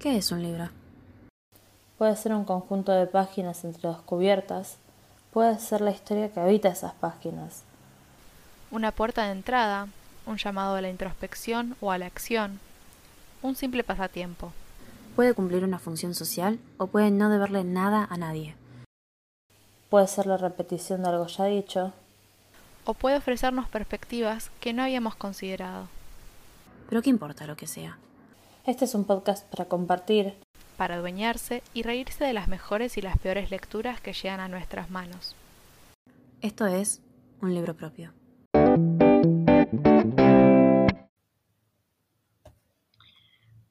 ¿Qué es un libro? Puede ser un conjunto de páginas entre dos cubiertas, puede ser la historia que habita esas páginas. Una puerta de entrada, un llamado a la introspección o a la acción, un simple pasatiempo. Puede cumplir una función social o puede no deberle nada a nadie. Puede ser la repetición de algo ya dicho. O puede ofrecernos perspectivas que no habíamos considerado. Pero qué importa lo que sea. Este es un podcast para compartir, para adueñarse y reírse de las mejores y las peores lecturas que llegan a nuestras manos. Esto es un libro propio.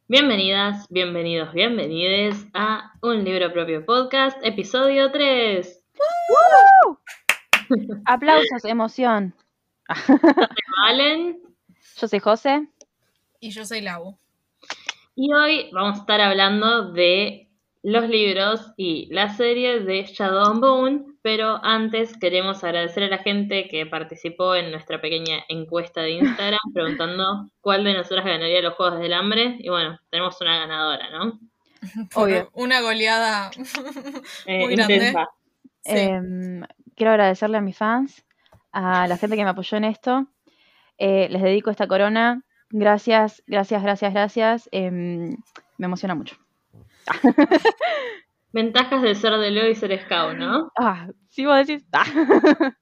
Bienvenidas, bienvenidos, bienvenides a Un Libro Propio Podcast, episodio 3. Aplausos, emoción. Soy Valen. Yo soy José. Y yo soy Lau. Y hoy vamos a estar hablando de los libros y la serie de Shadow and Bone, pero antes queremos agradecer a la gente que participó en nuestra pequeña encuesta de Instagram preguntando cuál de nosotras ganaría los Juegos del Hambre. Y bueno, tenemos una ganadora, ¿no? Obvio. Una goleada Eh, muy grande. Sí. Em, quiero agradecerle a mis fans, a la gente que me apoyó en esto. Eh, les dedico esta corona. Gracias, gracias, gracias, gracias. Em, me emociona mucho. Ventajas de ser de Leo y ser scout, ¿no? Ah, si vos decís. ah.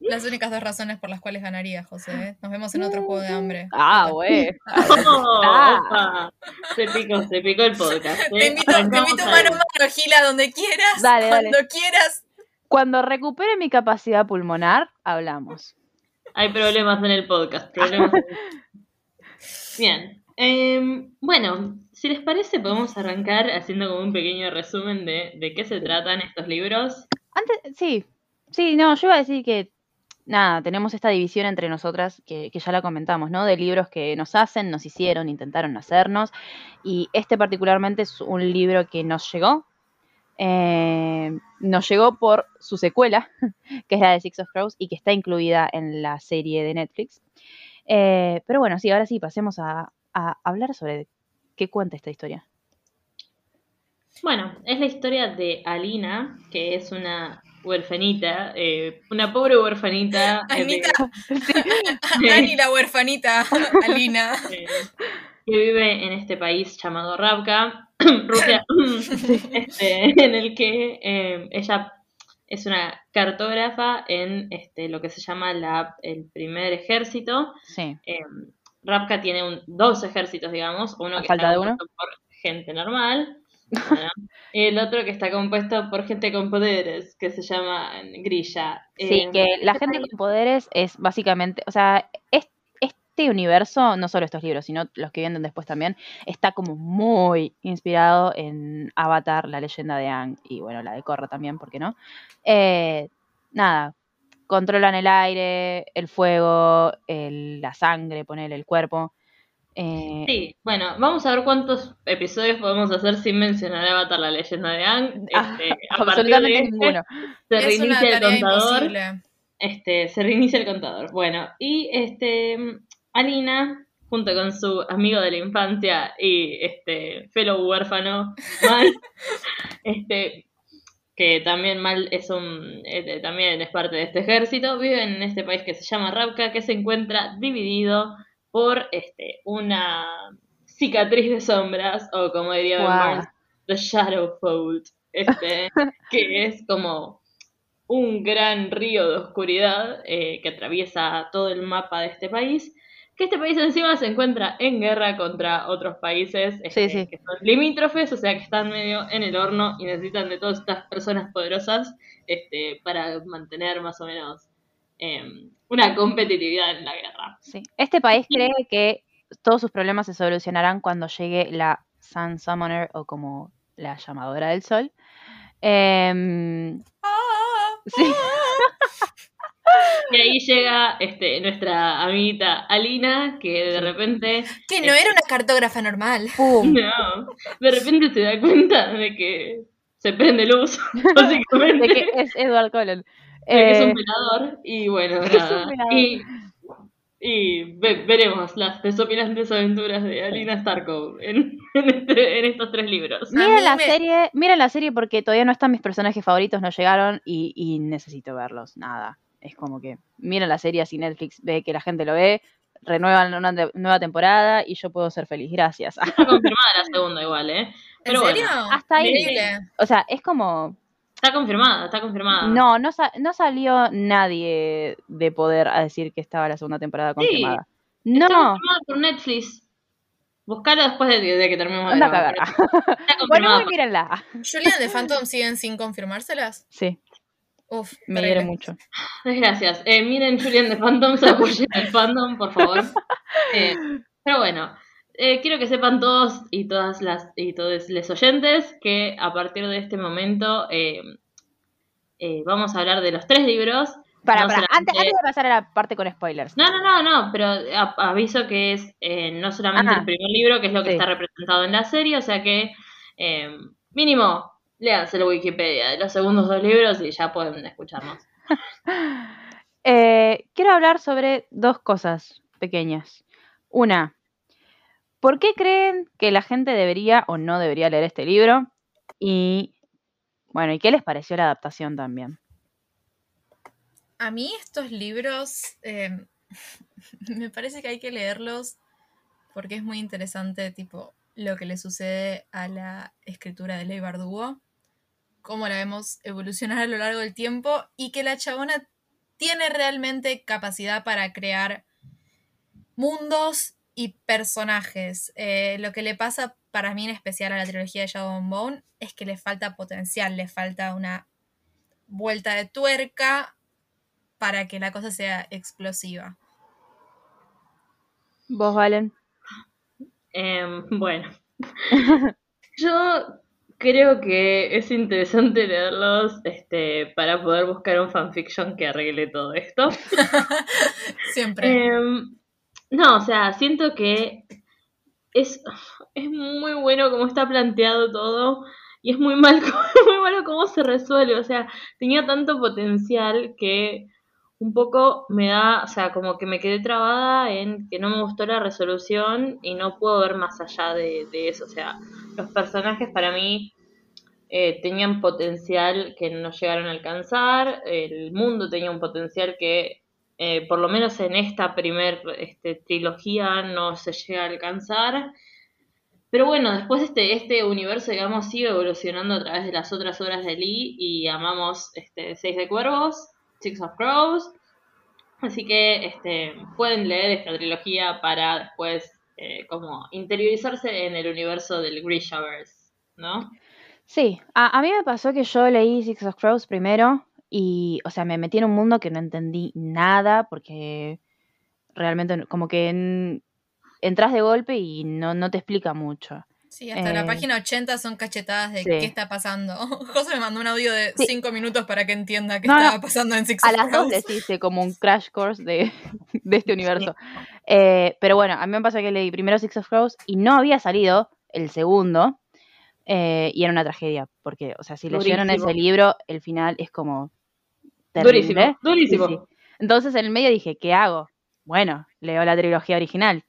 Las únicas dos razones por las cuales ganaría, José. ¿eh? Nos vemos en otro juego de hambre. Ah, güey. Oh, Ah. Se picó, se picó el podcast. ¿eh? Te invito, te Arrancamos invito ahí. mano a mano, Gila, donde quieras. Dale, dale. cuando quieras. Cuando recupere mi capacidad pulmonar, hablamos. Hay problemas en el podcast. Problemas en- Bien. Em, bueno, si les parece, podemos arrancar haciendo como un pequeño resumen de, de qué se tratan estos libros. Antes, sí, sí, no, yo iba a decir que, nada, tenemos esta división entre nosotras, que, que ya la comentamos, ¿no? De libros que nos hacen, nos hicieron, intentaron hacernos, y este particularmente es un libro que nos llegó, eh, nos llegó por su secuela, que es la de Six of Crows, y que está incluida en la serie de Netflix. Eh, pero bueno, sí, ahora sí, pasemos a, a hablar sobre qué cuenta esta historia. Bueno, es la historia de Alina, que es una huerfanita, eh, una pobre huerfanita. de- Anita. Ani, la huerfanita. Alina. eh, que vive en este país llamado Ravka, Rusia, este, en el que eh, ella es una cartógrafa en este, lo que se llama la, el primer ejército. Sí, Eh, Ravka tiene un- dos ejércitos, digamos, uno que falta está de uno. compuesto por gente normal, bueno, y el otro que está compuesto por gente con poderes, que se llama Grilla. Sí, Eh, que la gente con poderes es básicamente, o sea, es- este universo, no solo estos libros, sino los que vienen después también, está como muy inspirado en Avatar, la leyenda de Aang, y bueno, la de Korra también, ¿por qué no? Eh, nada, controlan el aire, el fuego, el- la sangre, ponele el cuerpo. Eh, Sí, bueno, vamos a ver cuántos episodios podemos hacer sin mencionar Avatar, la leyenda de Aang. Ah, Este, a partir absolutamente de este, ninguno. se Es una reinicia el contador. imposible. Este, se reinicia el contador. Bueno, y este Alina, junto con su amigo de la infancia y este fellow huérfano, Mal, este, que también Mal es un eh, también es parte de este ejército, viven en este país que se llama Ravka, que se encuentra dividido por este una cicatriz de sombras, o como diría. Barnes, The Shadow Fold, este, que es como un gran río de oscuridad eh, que atraviesa todo el mapa de este país. Que este país encima se encuentra en guerra contra otros países este, Sí, sí. que son limítrofes, o sea que están medio en el horno y necesitan de todas estas personas poderosas este, para mantener más o menos em, una competitividad en la guerra. Sí. Este país cree que todos sus problemas se solucionarán cuando llegue la Sun Summoner o como la llamadora del sol. Em, Ah, sí, Y ahí llega este, nuestra amiguita Alina, que de repente Que no era una cartógrafa normal. pum. No, de repente se da cuenta de que se prende luz, básicamente. De que es Edward Cullen. de que es Eh, un pelador y bueno, Es un nada. Y y ve- veremos las desopilantes aventuras de Alina Starkov en, en este- en estos tres libros. A mí Miren la me- serie, miren la serie porque todavía no están mis personajes favoritos, no llegaron y, y necesito verlos. Nada. Es como que miren la serie así Netflix ve que la gente lo ve, renuevan una nueva temporada y yo puedo ser feliz. Gracias. Está confirmada la segunda igual, ¿eh? ¿En Pero bueno, serio? hasta ahí. Increíble. O sea, es como está confirmada, está confirmada. no, no, sa- no salió nadie de poder a decir que estaba la segunda temporada confirmada. Está No, confirmada por Netflix. Buscalo después de, de que terminemos de anda grabar, Está Bueno, muy mírenla. Julian de Phantom siguen sin confirmárselas. Sí, Uf, me hiere mucho. Gracias. Eh, miren Julian de Phantom, se apoyen al fandom, por favor. Eh, pero bueno, eh, quiero que sepan todos y todas las y todos los oyentes que a partir de este momento eh, eh, vamos a hablar de los tres libros. Para, No para, solamente- antes, antes de pasar a la parte con spoilers. No, no, no, no, pero aviso que es eh, no solamente Ah. el primer libro, que es lo que Sí. está representado en la serie, o sea que mínimo léanse la Wikipedia de los segundos dos libros y ya pueden escucharnos. Eh, quiero hablar sobre dos cosas pequeñas. Una, ¿por qué creen que la gente debería o no debería leer este libro? Y, bueno, ¿y qué les pareció la adaptación también? A mí estos libros eh, me parece que hay que leerlos porque es muy interesante, tipo, lo que le sucede a la escritura de Leigh Bardugo, cómo la vemos evolucionar a lo largo del tiempo y que la chabona tiene realmente capacidad para crear mundos y personajes. Eh, lo que le pasa para mí en especial a la trilogía de Shadow and Bone es que le falta potencial, le falta una vuelta de tuerca para que la cosa sea explosiva. ¿Vos, Valen? Em, bueno, yo creo que es interesante leerlos este, para poder buscar un fanfiction que arregle todo esto. Siempre. Em, no, o sea, siento que es, es muy bueno cómo está planteado todo y es muy mal, muy malo cómo se resuelve. O sea, tenía tanto potencial que un poco me da, o sea, como que me quedé trabada en que no me gustó la resolución y no puedo ver más allá de, eso. O sea, los personajes para mí eh, tenían potencial que no llegaron a alcanzar, el mundo tenía un potencial que eh, por lo menos en esta primer este, trilogía no se llega a alcanzar. Pero bueno, después este, este universo, digamos, sigue evolucionando a través de las otras obras de Lee y amamos este, Seis de Cuervos, Six of Crows. Así que este, pueden leer esta trilogía para después eh, como interiorizarse en el universo del Grishaverse, ¿no? Sí, a, a mí me pasó que yo leí Six of Crows primero y, o sea, me metí en un mundo que no entendí nada porque realmente como que en- entras de golpe y no, no te explica mucho. Sí, hasta eh, la página 80 son cachetadas de sí. qué está pasando. José me mandó un audio de Sí. 5 minutos para que entienda qué No, no. estaba pasando en Six A of las dos Crows. les hice como un crash course de, de este universo. Eh, pero bueno, a mí me pasó que leí primero Six of Crows y no había salido el segundo. eh, y era una tragedia, porque, o sea, si leyeron Durísimo. ese libro, el final es como terrible. Durísimo, durísimo. Sí, sí. Entonces en el medio dije, ¿qué hago? Bueno, leo la trilogía original.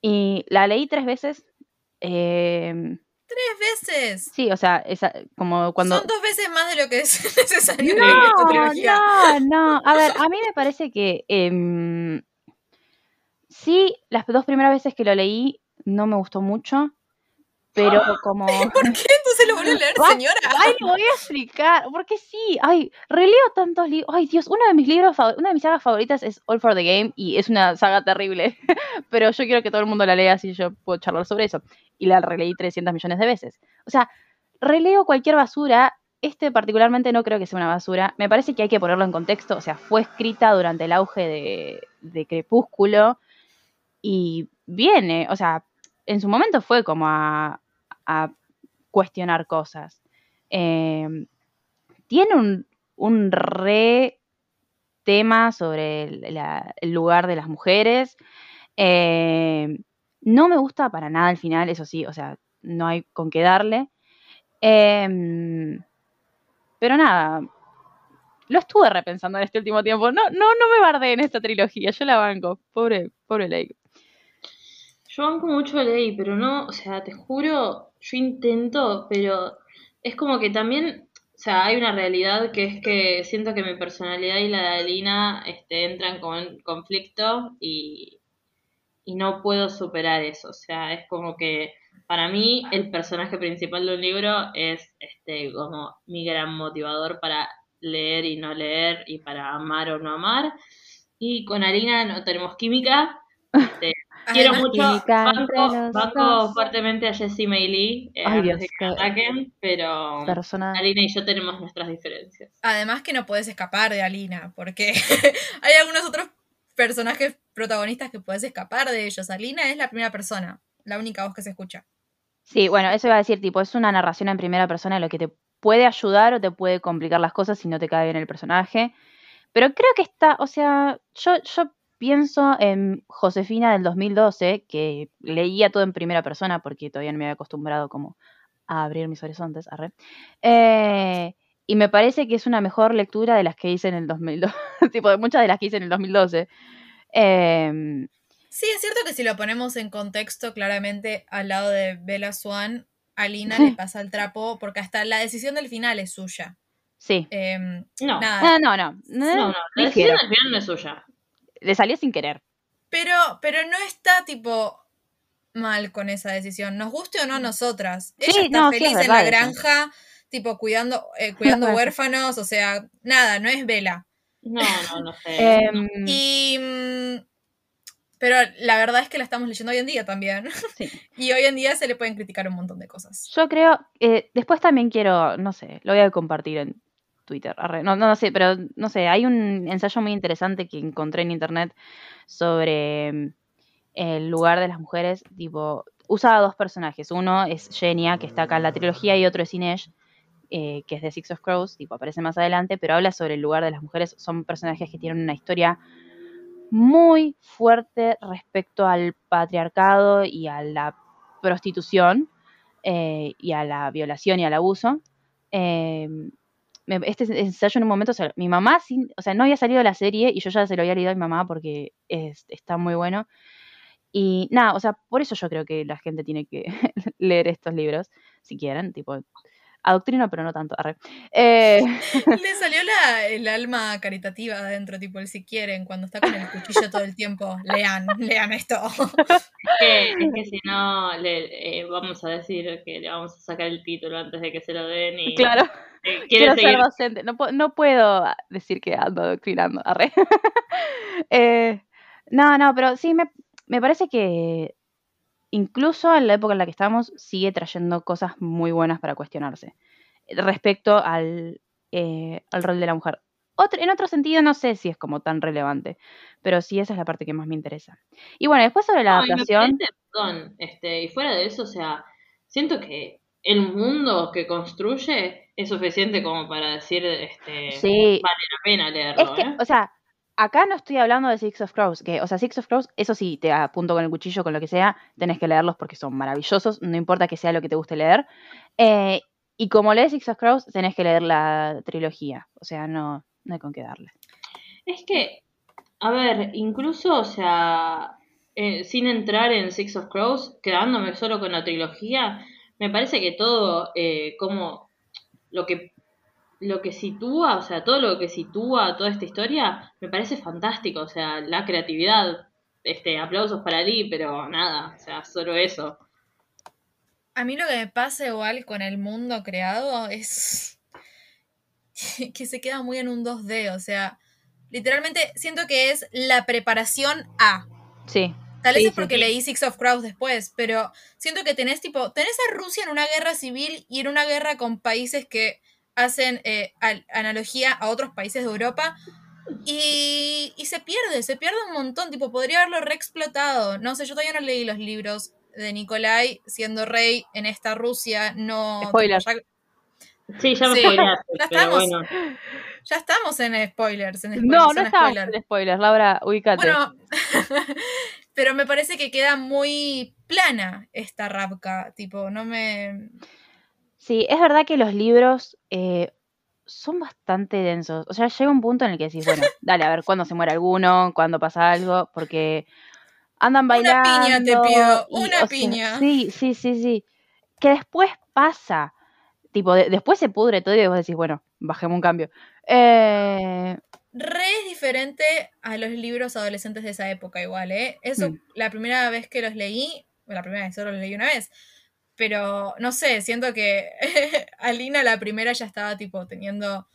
Y la leí tres veces. Eh, Tres veces. sí, o sea, esa, como cuando... Son dos veces más de lo que es necesario en No, esta trilogía. no, no. A ver, a mí me parece que em, sí, las dos primeras veces que lo leí no me gustó mucho, pero como... ¿Por qué entonces lo volvió a leer, señora? Ay, lo voy a explicar, porque sí, ay, releo tantos libros, ay Dios, uno de mis libros, una de mis sagas favoritas es All for the Game y es una saga terrible, pero yo quiero que todo el mundo la lea así yo puedo charlar sobre eso, y la releí 300 millones de veces. O sea, releo cualquier basura, este particularmente no creo que sea una basura, me parece que hay que ponerlo en contexto, o sea, fue escrita durante el auge de, de Crepúsculo y viene, o sea, en su momento fue como a, a cuestionar cosas. Eh, tiene un, un re tema sobre el, lugar de las mujeres. Eh, no me gusta para nada el final, eso sí, o sea, no hay con qué darle. Em, pero nada, lo estuve repensando en este último tiempo. No, no, no me bardé en esta trilogía, yo la banco. Pobre, pobre Lake. Yo banco mucho Ley, pero no, o sea, te juro, yo intento, pero es como que también, o sea, hay una realidad que es que siento que mi personalidad y la de Alina este, entran como en conflicto y, y no puedo superar eso. O sea, es como que para mí el personaje principal de un libro es este como mi gran motivador para leer y no leer y para amar o no amar. Y con Alina no tenemos química. Este, quiero Además, mucho, banco, fuertemente a Jessie May Lee eh, Ay, Dios, de que ataquen, pero Persona. Alina y yo tenemos nuestras diferencias. Además que no puedes escapar de Alina, porque hay algunos otros personajes protagonistas que puedes escapar de ellos. Alina es la primera persona, la única voz que se escucha. Sí, bueno, eso iba a decir, tipo, es una narración en primera persona lo que te puede ayudar o te puede complicar las cosas si no te cae bien el personaje. Pero creo que está, o sea, yo, yo pienso en Josefina del 2012, que leía todo en primera persona porque todavía no me había acostumbrado como a abrir mis horizontes, arre. Eh, y me parece que es una mejor lectura de las que hice en el 2012, tipo de muchas de las que hice en el 2012. Eh, Sí, es cierto que si lo ponemos en contexto, claramente al lado de Bella Swan, Alina le pasa el trapo porque hasta la decisión del final es suya. sí. Em, No, nada, No, no, no. no, no, la decisión al final no es suya. Le salió sin querer. Pero, pero no está tipo mal con esa decisión. Nos guste o no a nosotras. Ella Sí, está no, sí, es feliz en la eso. granja, tipo cuidando, eh, cuidando huérfanos, o sea, nada, no es Vela. No, no, no sé. Em, Y pero la verdad es que la estamos leyendo hoy en día también. Sí. Y hoy en día se le pueden criticar un montón de cosas. Yo creo, eh, después también quiero, no sé, lo voy a compartir en Twitter. No, no, no sé, pero no sé, hay un ensayo muy interesante que encontré en internet sobre mm, el lugar de las mujeres, tipo, usa dos personajes. Uno es Genia, que está acá en la trilogía, y otro es Inej, eh, que es de Six of Crows, tipo, aparece más adelante, pero habla sobre el lugar de las mujeres. Son personajes que tienen una historia muy fuerte respecto al patriarcado y a la prostitución eh, y a la violación y al abuso. Eh, este ensayo en un momento, o sea, mi mamá, sin, o sea, no había salido la serie y yo ya se lo había leído a mi mamá porque es- está muy bueno. Y nada, o sea, por eso yo creo que la gente tiene que leer estos libros, si quieren, tipo, adoctrino, pero no tanto. arre. Eh, Le salió la, el alma caritativa adentro, tipo el si quieren, cuando está con el cuchillo todo el tiempo. Lean, lean esto. que, es que si no, le, eh, vamos a decir que le vamos a sacar el título antes de que se lo den y claro. eh, Quiero seguir. ser docente. No, no puedo decir que ando adoctrinando. Arre. Eh, no, no, pero sí me, me parece que incluso en la época en la que estamos sigue trayendo cosas muy buenas para cuestionarse respecto al, eh, al rol de la mujer. Otro, en otro sentido no sé si es como tan relevante, pero sí esa es la parte que más me interesa. Y bueno, después sobre la No, y me adaptación, perdón, este, y fuera de eso, o sea, siento que el mundo que construye es suficiente como para decir, este, sí, vale la pena leerlo, Es que, ¿eh? o sea, acá no estoy hablando de Six of Crows, que, o sea, Six of Crows, eso sí, te apunto con el cuchillo, con lo que sea, tenés que leerlos porque son maravillosos, no importa que sea lo que te guste leer. Eh, y como lees Six of Crows, tenés que leer la trilogía, o sea, no, no hay con qué darle. Es que, a ver, incluso, o sea, eh, sin entrar en Six of Crows, quedándome solo con la trilogía, me parece que todo, eh, como lo que lo que sitúa, o sea, todo lo que sitúa toda esta historia, me parece fantástico, o sea, la creatividad, este, aplausos para Lee, pero nada, o sea, solo eso. A mí lo que me pasa igual con el mundo creado es que se queda muy en un 2D, o sea, literalmente siento que es la preparación a. Sí, Tal vez Sí, es porque sí. leí Six of Crows después, pero siento que tenés tipo, tenés a Rusia en una guerra civil y en una guerra con países que hacen eh, al- analogía a otros países de Europa y, y se pierde, se pierde un montón, tipo, podría haberlo reexplotado. No sé, yo todavía no leí los libros de Nikolai siendo rey en esta Rusia, no... Spoiler. tipo, ya, Sí, ya me Sí, ya pero estamos. bueno. ya estamos en spoilers, en spoilers, no, no estamos spoiler. en spoilers, Laura, ubícate. Bueno, pero me parece que queda muy plana esta Rapka, tipo, no me... Sí, es verdad que los libros, eh, son bastante densos. O sea, llega un punto en el que decís, bueno, dale, a ver cuándo se muere alguno, cuándo pasa algo, porque andan bailando. Una piña te pido, y, una sea, piña. sí, sí, sí, sí. Que después pasa. Tipo, de- después se pudre todo y vos decís, bueno, bajemos un cambio. Eh, Re es diferente a los libros adolescentes de esa época, igual, ¿eh? Eso, Mm. la primera vez que los leí, bueno, la primera vez solo los leí una vez, pero no sé, siento que Alina la primera ya estaba tipo teniendo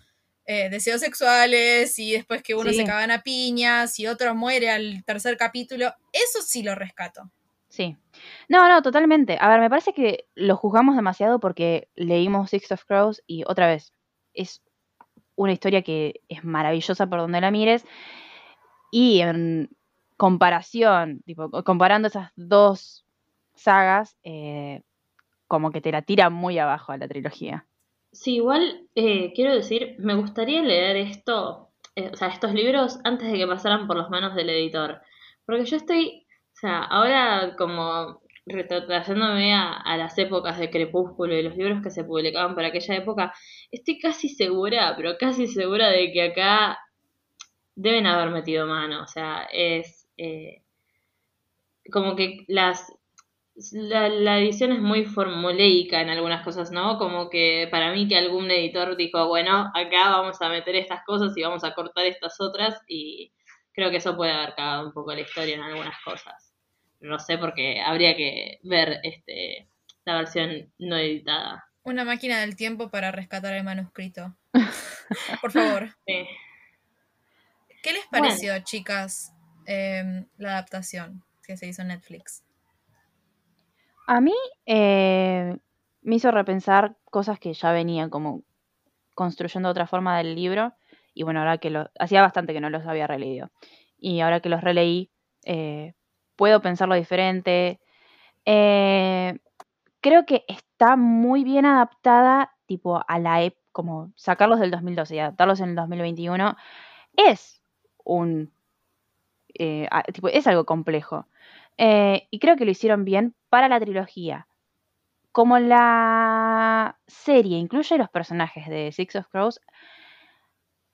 eh, deseos sexuales y después que uno Sí. se cagan a piñas y otro muere al tercer capítulo, eso sí lo rescato. Sí. No, no, totalmente. A ver, me parece que lo juzgamos demasiado porque leímos Six of Crows y otra vez, es una historia que es maravillosa por donde la mires. Y en comparación, tipo, comparando esas dos sagas, eh, como que te la tira muy abajo a la trilogía. Sí, igual eh, quiero decir, me gustaría leer esto, eh, o sea, estos libros antes de que pasaran por las manos del editor. Porque yo estoy, o sea, ahora como retrotrayéndome a, a las épocas de Crepúsculo y los libros que se publicaban por aquella época, estoy casi segura, pero casi segura de que acá deben haber metido mano. O sea, es eh, como que las la, la edición es muy formuleica en algunas cosas, ¿no? Como que para mí que algún editor dijo, bueno, acá vamos a meter estas cosas y vamos a cortar estas otras y creo que eso puede haber cagado un poco la historia en algunas cosas. No sé porque habría que ver este la versión no editada. Una máquina del tiempo para rescatar el manuscrito. Por favor. Sí. ¿Qué les pareció, chicas, em, la adaptación que se hizo en Netflix? A mí eh, me hizo repensar cosas que ya venían como construyendo otra forma del libro. Y bueno, ahora que lo. Hacía bastante que no los había releído. Y ahora que los releí, eh, puedo pensarlo diferente. Eh, creo que está muy bien adaptada, tipo, a la época. Como sacarlos del 2012 y adaptarlos en el 2021 es un. eh, tipo, es algo complejo. Eh, y creo que lo hicieron bien para la trilogía. Como la serie incluye los personajes de Six of Crows,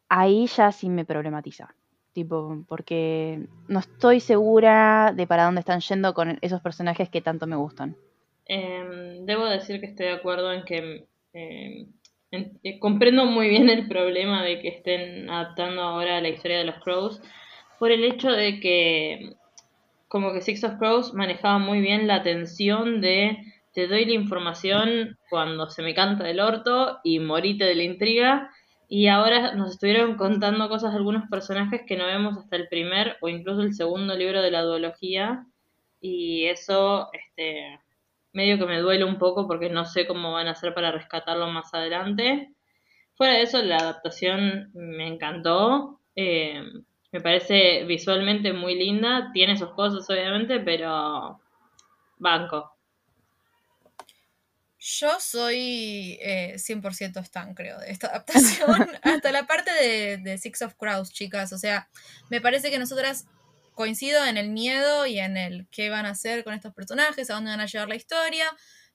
ahí ya sí me problematiza. Tipo, porque no estoy segura de para dónde están yendo con esos personajes que tanto me gustan. Em, debo decir que estoy de acuerdo en que em, eh, comprendo muy bien el problema de que estén adaptando ahora la historia de los Crows por el hecho de que como que Six of Crows manejaba muy bien la tensión de te doy la información cuando se me canta del orto y morite de la intriga y ahora nos estuvieron contando cosas de algunos personajes que no vemos hasta el primer o incluso el segundo libro de la duología y eso este medio que me duele un poco porque no sé cómo van a hacer para rescatarlo más adelante. Fuera de eso, la adaptación me encantó. eh, me parece visualmente muy linda. Tiene sus cosas, obviamente, pero banco. Yo soy eh, 100% stan, creo, de esta adaptación. Hasta la parte de, Six of Crows, chicas. O sea, me parece que nosotras coincido en el miedo y en el qué van a hacer con estos personajes, a dónde van a llevar la historia.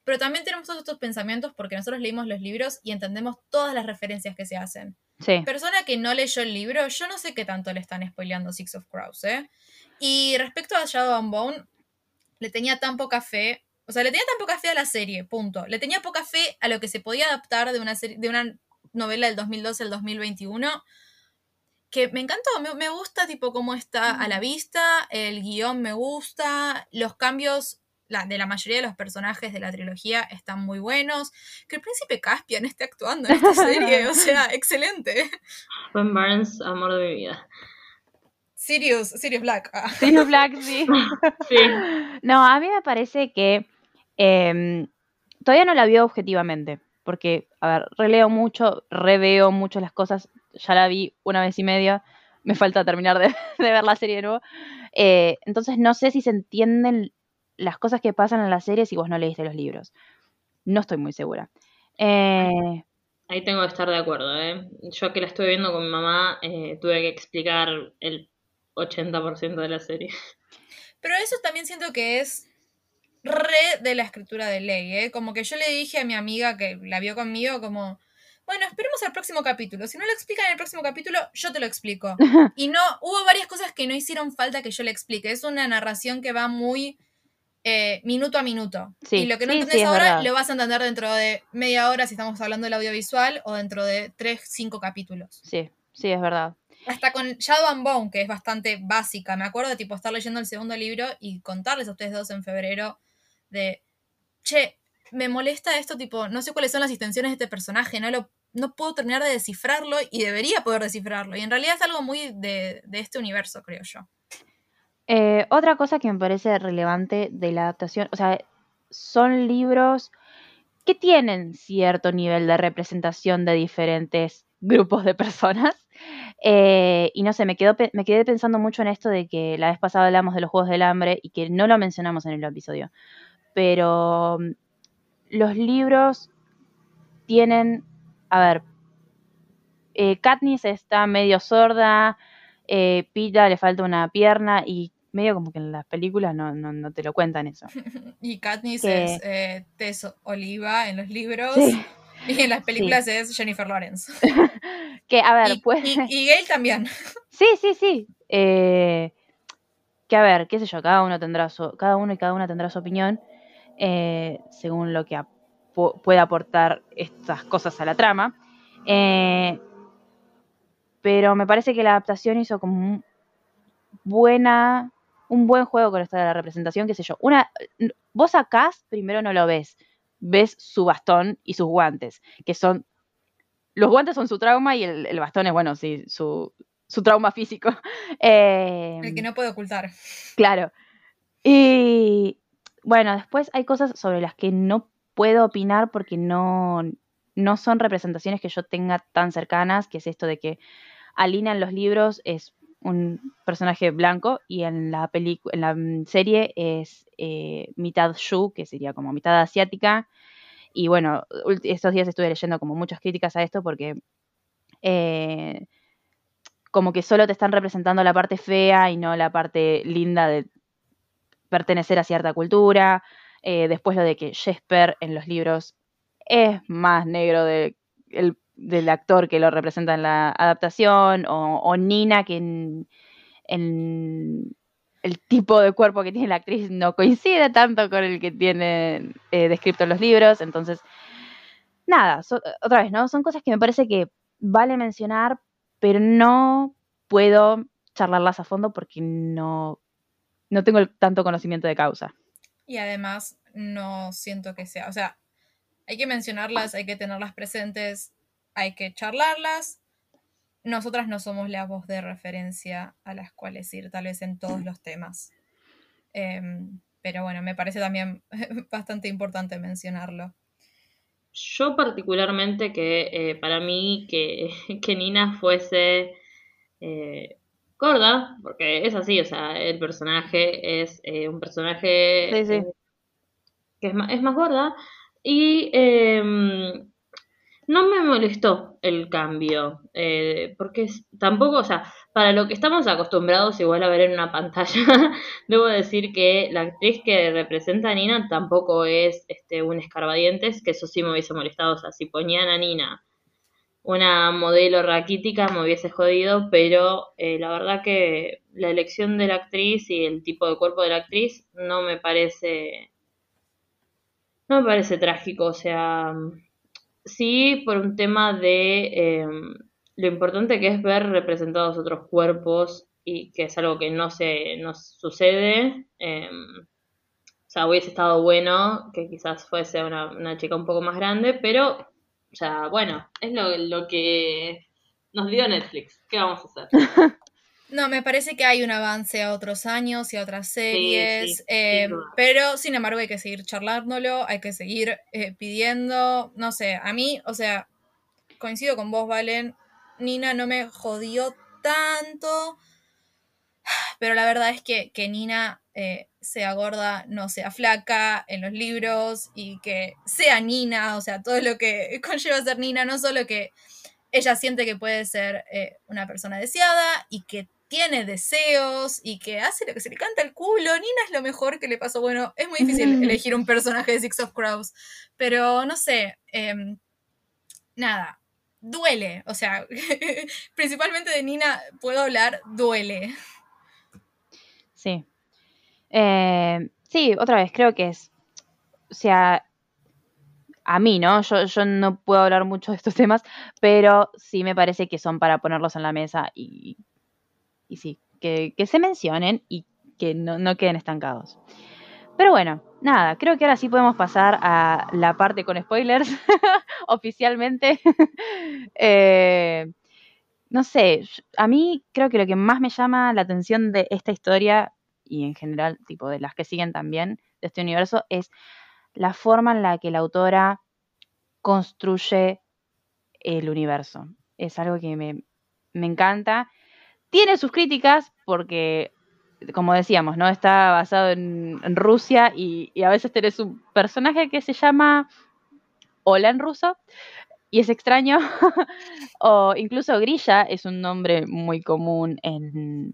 Pero también tenemos todos estos pensamientos porque nosotros leímos los libros y entendemos todas las referencias que se hacen. Persona que no leyó el libro, yo no sé qué tanto le están spoileando Six of Crows, ¿eh? Y respecto a Shadow and Bone, le tenía tan poca fe. O sea, le tenía tan poca fe a la serie, punto. Le tenía poca fe a lo que se podía adaptar de una, serie, de una novela del 2012 al 2021. Que me encantó, me, me gusta tipo cómo está a la vista, el guion me gusta, los cambios la, de la mayoría de los personajes de la trilogía están muy buenos. Que el príncipe Caspian esté actuando en esta serie, o sea, excelente. Ben Barnes, amor de mi vida. Sirius, Sirius Black. ah. Sirius Black, sí. Sí, No, a mí me parece que em, todavía no la vio objetivamente, porque, a ver, releo mucho, reveo mucho las cosas, ya la vi una vez y media, me falta terminar de, de ver la serie de nuevo, Eh, entonces no sé si se entienden las cosas que pasan en la serie si vos no leíste los libros. No estoy muy segura. Eh, ahí tengo que estar de acuerdo, ¿eh? Yo que la estuve viendo con mi mamá, eh, tuve que explicar el 80% de la serie. Pero eso también siento que es re de la escritura de ley, ¿eh? Como que yo le dije a mi amiga que la vio conmigo como, bueno, esperemos al próximo capítulo. Si no lo explican en el próximo capítulo, yo te lo explico. Y no, hubo varias cosas que no hicieron falta que yo le explique. Es una narración que va muy eh, minuto a minuto. Sí, y lo que no sí, entendés sí, ahora verdad. lo vas a entender dentro de media hora si estamos hablando del audiovisual o dentro de tres, cinco capítulos. Sí, sí, es verdad. Hasta con Shadow and Bone, que es bastante básica. Me acuerdo de tipo estar leyendo el segundo libro y contarles a ustedes dos en febrero de, che, me molesta esto, tipo, no sé cuáles son las intenciones de este personaje, no lo no puedo terminar de descifrarlo y debería poder descifrarlo. Y en realidad es algo muy de, de este universo, creo yo. Eh, otra cosa que me parece relevante de la adaptación, o sea, son libros que tienen cierto nivel de representación de diferentes grupos de personas. Eh, y no sé, me, quedé pensando mucho en esto de que la vez pasada hablamos de los Juegos del Hambre y que no lo mencionamos en el episodio. Pero mm, los libros tienen, a ver, eh, Katniss está medio sorda, Pita le falta una pierna y medio como que en las películas no, no, no te lo cuentan eso. Y Katniss Que- es eh, Tess Oliva en los libros. Sí. Y en las películas es Jennifer Lawrence. Que, a ver, y, pues... y, y Gale también. Sí, sí, sí. Eh, que a ver, qué sé yo, cada uno tendrá su, cada uno y cada una tendrá su opinión eh, según lo que apo- pueda aportar estas cosas a la trama. Eh, pero me parece que la adaptación hizo como buena, un buen juego con esto de la representación, qué sé yo. Una, vos Cass primero no lo ves, ves su bastón y sus guantes, que son los guantes son su trauma y el, el bastón es, bueno, sí, su, su trauma físico. Eh, El que no puede ocultar. Claro. Y bueno, después hay cosas sobre las que no puedo opinar porque no, no son representaciones que yo tenga tan cercanas, que es esto de que Alina en los libros es un personaje blanco y en la película, en la mm, serie es eh, mitad Shu, que sería como mitad asiática. Y bueno, estos días estuve leyendo como muchas críticas a esto porque eh, como que solo te están representando la parte fea y no la parte linda de pertenecer a cierta cultura. Eh, después lo de que Jesper en los libros es más negro de- el- del actor que lo representa en la adaptación, o, Nina que en, el tipo de cuerpo que tiene la actriz no coincide tanto con el que tiene eh, descrito en los libros. Entonces, nada, otra vez, ¿no? Son cosas que me parece que vale mencionar, pero no puedo charlarlas a fondo porque no, no tengo tanto conocimiento de causa. Y además, no siento que sea. O sea, hay que mencionarlas, hay que tenerlas presentes, hay que charlarlas. Nosotras no somos la voz de referencia a las cuales ir, tal vez en todos los temas. Em, pero bueno, me parece también bastante importante mencionarlo. Yo particularmente que eh, para mí que, que Nina fuese eh, gorda, porque es así, o sea, el personaje es eh, un personaje Sí, sí. eh, que es más, es más gorda y em, no me molestó el cambio, eh, porque tampoco, o sea, para lo que estamos acostumbrados igual a ver en una pantalla, debo decir que la actriz que representa a Nina tampoco es este, un escarbadientes, que eso sí me hubiese molestado, o sea, si ponían a Nina una modelo raquítica me hubiese jodido, pero eh, la verdad que la elección de la actriz y el tipo de cuerpo de la actriz no me parece, no me parece trágico, o sea, sí por un tema de eh, lo importante que es ver representados otros cuerpos y que es algo que no se no sucede. eh, o sea, hubiese estado bueno que quizás fuese una, chica un poco más grande, pero, sea, bueno, es lo, lo que nos dio Netflix. ¿Qué vamos a hacer? No, me parece que hay un avance a otros años y a otras series, sí, eh, pero sin embargo hay que seguir charlándolo, hay que seguir eh, pidiendo, no sé, a mí, o sea, coincido con vos, Valen, Nina no me jodió tanto, pero la verdad es que, que Nina eh, sea gorda, no sea flaca en los libros y que sea Nina, o sea, todo lo que conlleva ser Nina, no solo que ella siente que puede ser eh, una persona deseada y que tiene deseos y que hace lo que se le canta el culo. Nina es lo mejor que le pasó. Bueno, es muy difícil elegir un personaje de Six of Crows, pero no sé. em, nada, duele. O sea, principalmente de Nina puedo hablar, duele. Sí. Eh, sí, otra vez, creo que es. O sea, a mí, ¿no? Yo, yo no puedo hablar mucho de estos temas, pero sí me parece que son para ponerlos en la mesa y, y sí, que, que se mencionen y que no, no queden estancados. Pero bueno, nada, creo que ahora sí podemos pasar a la parte con spoilers oficialmente. Eh, no sé, a mí creo que lo que más me llama la atención de esta historia y en general, tipo de las que siguen también de este universo, es la forma en la que la autora construye el universo. Es algo que me, me encanta. Tiene sus críticas porque como decíamos, ¿no? Está basado en, Rusia y, y, a veces tenés un personaje que se llama Hola en ruso y es extraño. o incluso Grilla es un nombre muy común en,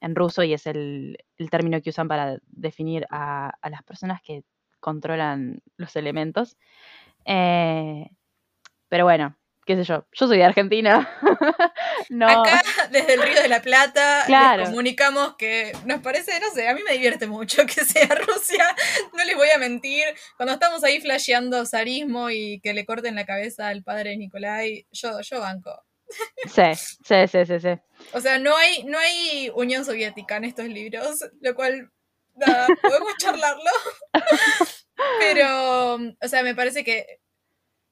en ruso y es el, el, término que usan para definir a, a, las personas que controlan los elementos. Eh, pero bueno, qué sé yo, yo soy de Argentina. no. Acá, desde el Río de la Plata, claro. les comunicamos que nos parece, no sé, a mí me divierte mucho que sea Rusia, no les voy a mentir. Cuando estamos ahí flasheando zarismo y que le corten la cabeza al padre Nicolai, yo, yo banco. Sí, sí, sí, sí, sí. O sea, no hay, no hay Unión Soviética en estos libros, lo cual, nada, podemos charlarlo. Pero, o sea, me parece que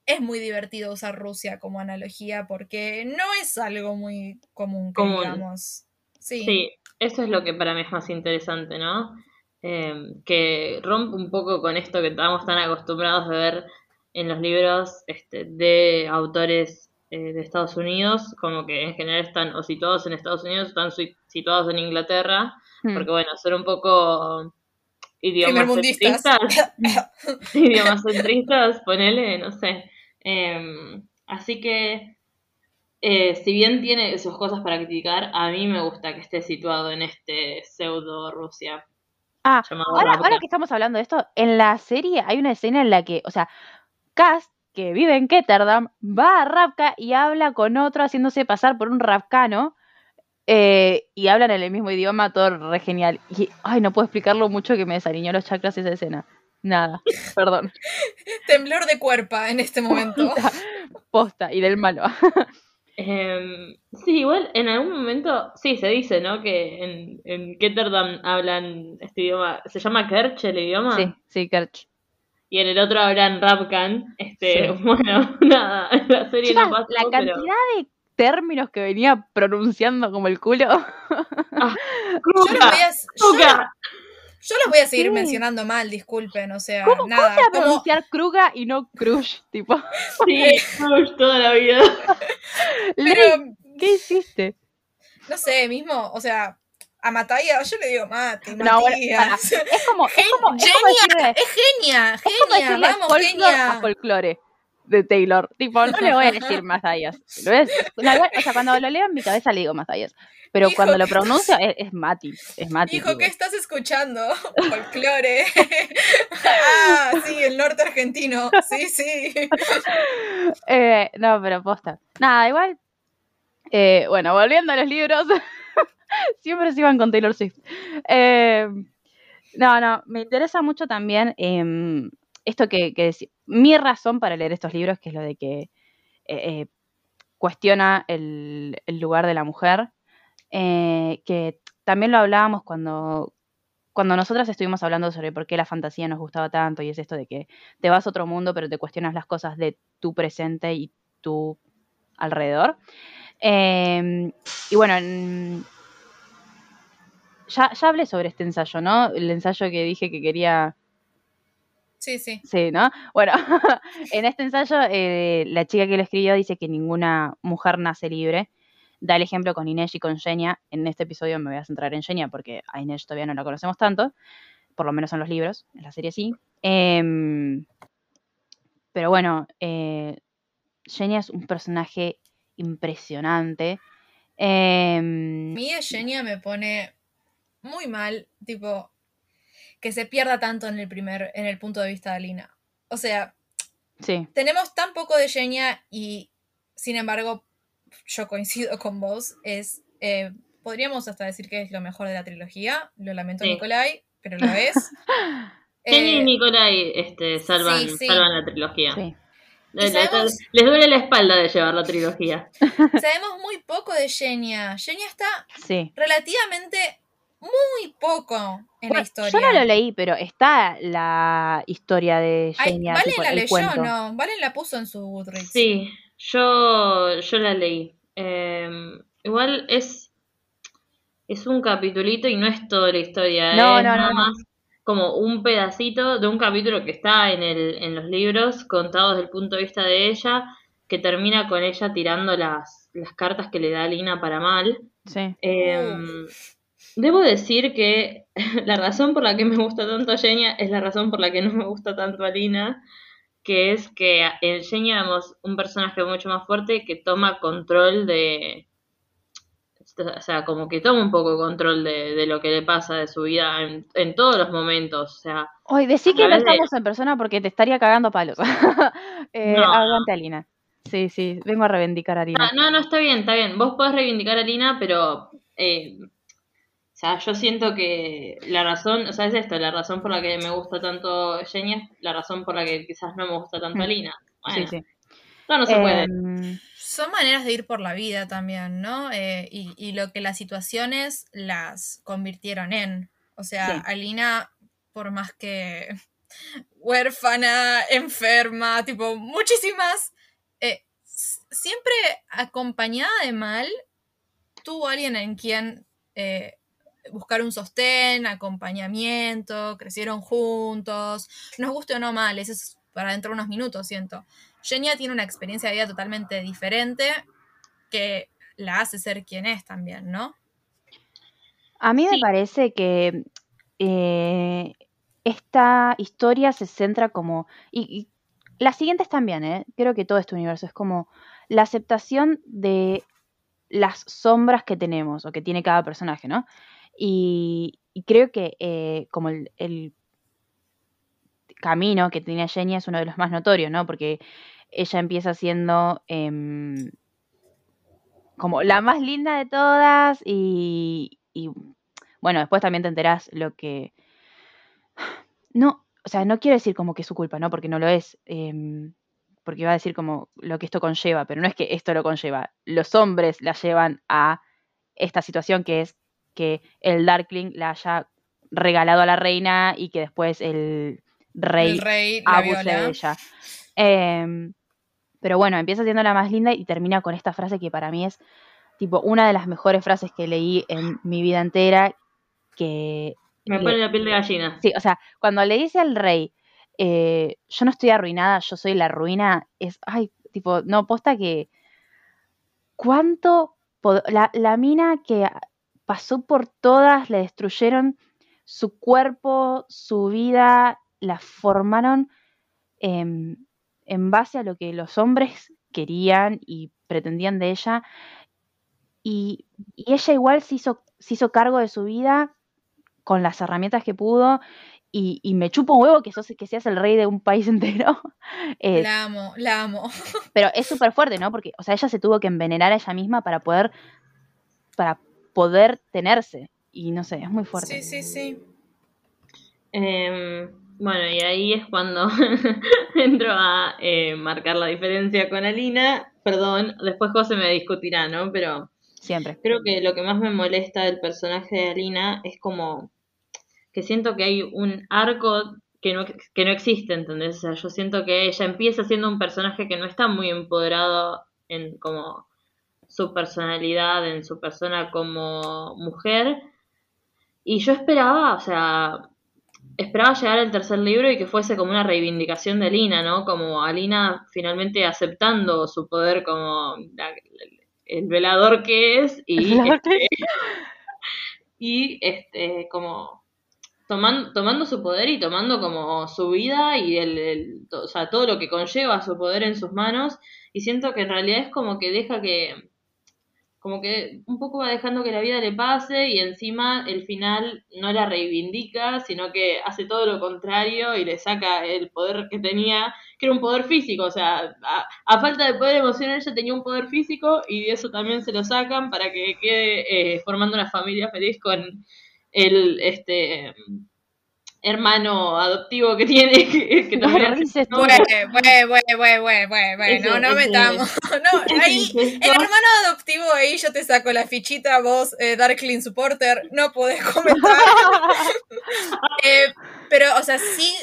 es muy divertido usar Rusia como analogía porque no es algo muy común, que común. digamos. Sí. sí, eso es lo que para mí es más interesante, ¿no? Eh, que rompe un poco con esto que estamos tan acostumbrados a ver en los libros este, de autores eh, de Estados Unidos, como que en general están o situados en Estados Unidos o están situados en Inglaterra, hmm. porque bueno, son un poco idiomas centristas, idiomas centristas, ponele, no sé. Eh, así que, eh, si bien tiene sus cosas para criticar, a mí me gusta que esté situado en este pseudo Rusia. Ah, ahora, ahora, que estamos hablando de esto, en la serie hay una escena en la que, o sea, Cass, que vive en Ketterdam, va a Rapka y habla con otro haciéndose pasar por un rapcano. Eh, y hablan en el mismo idioma, todo re genial. Y, ay, no puedo explicarlo mucho que me desaliñó los chakras esa escena. Nada, perdón. Temblor de cuerpa en este momento. Posta, posta y del malo. eh, sí, igual en algún momento, sí, se dice, ¿no? Que en, en Ketterdam hablan este idioma, ¿se llama Kerch el idioma? Sí, sí, Kerch. Y en el otro hablan Rapkan. Este, sí. bueno, nada, la serie Chicas, no pasó, La cantidad pero... de términos que venía pronunciando como el culo. Ah, yo lo voy a, yo, Kruga. Yo los voy a seguir sí. mencionando mal, disculpen, o sea, ¿Cómo, nada. ¿Cómo se va a pronunciar como... Kruga y no Crush? Tipo. Sí, Crush toda la vida. Pero, ¿Qué hiciste? No sé, mismo, o sea, a Mataya, yo le digo Mati, no, bueno, Matías. es como, es como, es genia, como decirle, es genia, es como genia, decirle vamos, genia. a folclore de Taylor. Tipo, no le voy a decir Matayas. Lo es, la, o sea, cuando lo leo en mi cabeza le digo Matayas. Pero Hijo, cuando lo ¿qué pronuncio es, es Mati. Es Mati. Hijo, tipo. ¿qué estás escuchando? Folclore. ah, sí, el norte argentino. Sí, sí. eh, no, pero posta. Nada, igual. Eh, bueno, volviendo a los libros. Siempre se iban con Taylor Swift. Eh, no, no, me interesa mucho también eh, esto que, que mi razón para leer estos libros, que es lo de que eh, cuestiona el, lugar de la mujer, eh, que también lo hablábamos cuando, cuando nosotras estuvimos hablando sobre por qué la fantasía nos gustaba tanto, y es esto de que te vas a otro mundo, pero te cuestionas las cosas de tu presente y tu alrededor. Eh, y bueno, en, ya, ya hablé sobre este ensayo, ¿no? El ensayo que dije que quería Sí, sí. Sí, ¿no? Bueno, en este ensayo eh, la chica que lo escribió dice que ninguna mujer nace libre. Da el ejemplo con Inés y con Genia. En este episodio me voy a centrar en Genia porque a Inés todavía no la conocemos tanto, por lo menos en los libros, en la serie sí. Eh, pero bueno, eh, Genia es un personaje impresionante. Eh, A mí Genia me pone muy mal, tipo, que se pierda tanto en el primer, en el punto de vista de Alina. O sea, sí. tenemos tan poco de Genia y sin embargo, yo coincido con vos, es, eh, podríamos hasta decir que es lo mejor de la trilogía, lo lamento Sí. Nicolai, pero lo es. Jenny Eh, y Nicolai este, salvan, sí, sí. salvan la trilogía. Sí. Les, sabemos- les duele la espalda de llevar la trilogía. sabemos muy poco de Genia. Genia está Sí. relativamente muy poco en la historia. yo no lo leí, pero está la historia de Ay, Genia, Valen tipo, la el leyó, cuento. ¿no? Valen la puso en su Goodreads. Sí, yo, yo la leí. Eh, igual es, es un capitulito y no es toda la historia. No, es no, nada no, más como un pedacito de un capítulo que está en, el, en los libros, contado desde el punto de vista de ella, que termina con ella tirando las, las cartas que le da Lina para mal. Sí. Eh, debo decir que la razón por la que me gusta tanto Genia es la razón por la que no me gusta tanto Alina, que es que en Genia vemos un personaje mucho más fuerte que toma control de... O sea, como que toma un poco control de, de lo que le pasa de su vida en, en todos los momentos. O sea, Oye, decí A que no de- estamos en persona porque te estaría cagando a palos. eh, No. Aguante, Alina. Sí, sí, vengo a reivindicar a Alina. Ah, no, no, está bien, está bien. Vos podés reivindicar a Lina, pero. eh, o sea, yo siento que la razón, o sea, es esto, la razón por la que me gusta tanto Jenny es la razón por la que quizás no me gusta tanto Mm. Lina. Bueno, sí, sí. no, no se puede. Em, Son maneras de ir por la vida también, ¿no? Eh, y, y lo que las situaciones las convirtieron en. O sea, Sí. Alina, por más que huérfana, enferma, tipo, muchísimas, eh, siempre acompañada de mal, tuvo alguien en quien eh, buscar un sostén, acompañamiento, crecieron juntos, nos guste o no mal, eso es para dentro de unos minutos, siento. Genia tiene una experiencia de vida totalmente diferente que la hace ser quien es también, ¿no? A mí me parece que eh, esta historia se centra como. Y, y las siguientes también, ¿eh? Creo que todo este universo es como la aceptación de las sombras que tenemos o que tiene cada personaje, ¿no? Y, creo que eh, como el, camino que tenía Jenny es uno de los más notorios, ¿no? Porque ella empieza siendo em, como la más linda de todas y, y, bueno, después también te enterás lo que... No, o sea, no quiero decir como que es su culpa, ¿no? Porque no lo es. em, porque iba a decir como lo que esto conlleva, pero no es que esto lo conlleva. Los hombres la llevan a esta situación que es que el Darkling la haya regalado a la reina y que después el rey el rey la abuse de ella. Em, pero bueno, empieza siendo la más linda y termina con esta frase que para mí es tipo una de las mejores frases que leí en mi vida entera. Que Me pone la piel de gallina. Sí, o sea, cuando le dice al rey, eh, yo no estoy arruinada, yo soy la ruina, es, ay, tipo, no, posta que, ¿cuánto, la, la mina que pasó por todas, le destruyeron su cuerpo, su vida, la formaron em, en base a lo que los hombres querían y pretendían de ella, y, y ella igual se hizo, se hizo cargo de su vida con las herramientas que pudo y, y me chupo un huevo que, sos, que seas el rey de un país entero. Eh, La amo, la amo. pero es súper fuerte, ¿no? Porque, o sea, ella se tuvo que envenenar a ella misma para poder, para poder tenerse. Y no sé, es muy fuerte. Sí, sí, sí. Em, bueno, y ahí es cuando entro a eh, marcar la diferencia con Alina. Perdón, después José me discutirá, ¿no? Pero Siempre. creo que lo que más me molesta del personaje de Alina es como que siento que hay un arco que no, que no existe, ¿entendés? O sea, yo siento que ella empieza siendo un personaje que no está muy empoderado en como su personalidad, en su persona como mujer. Y yo esperaba, o sea, esperaba llegar al tercer libro y que fuese como una reivindicación de Alina, ¿no? Como Alina finalmente aceptando su poder como la- el velador que es y, este, y este como tomando, tomando su poder y tomando como su vida y el, o sea, todo lo que conlleva su poder en sus manos y siento que en realidad es como que deja que como que un poco va dejando que la vida le pase y encima el final no la reivindica, sino que hace todo lo contrario y le saca el poder que tenía, que era un poder físico, o sea, a, falta de poder emocional ella tenía un poder físico y de eso también se lo sacan para que quede eh, formando una familia feliz con el, este, hermano adoptivo que tiene, que, también bueno, no metamos. No, ahí, el hermano adoptivo ahí yo te saco la fichita, vos, eh, Darkling Supporter, no podés comentar. Eh, pero, o sea, sí,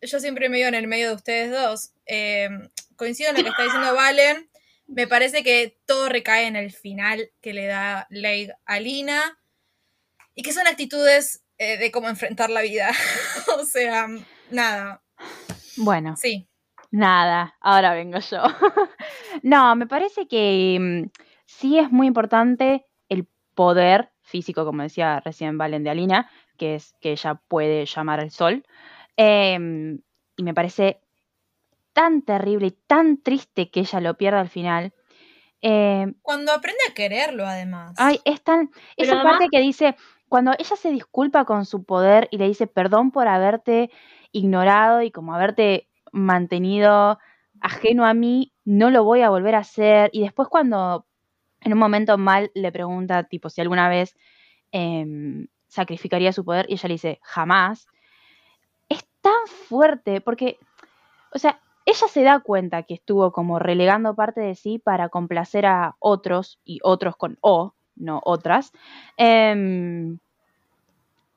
yo siempre me digo en el medio de ustedes dos. Eh, coincido en lo que está diciendo Valen. Me parece que todo recae en el final que le da Leigh a Lina. Y que son actitudes eh, de cómo enfrentar la vida. o sea, nada. Bueno. Sí. Nada, ahora vengo yo. no, me parece que mm, sí es muy importante el poder físico, como decía recién Valen de Alina, que es que ella puede llamar al sol. Em, y me parece tan terrible y tan triste que ella lo pierda al final. Em, Cuando aprende a quererlo, además. Ay, es tan. esa parte que dice, cuando ella se disculpa con su poder y le dice perdón por haberte ignorado y como haberte mantenido ajeno a mí, no lo voy a volver a hacer. Y después cuando en un momento mal le pregunta, tipo, si alguna vez em, sacrificaría su poder, y ella le dice, jamás, es tan fuerte porque, o sea, ella se da cuenta que estuvo como relegando parte de sí para complacer a otros y otros con O, no otras. Em,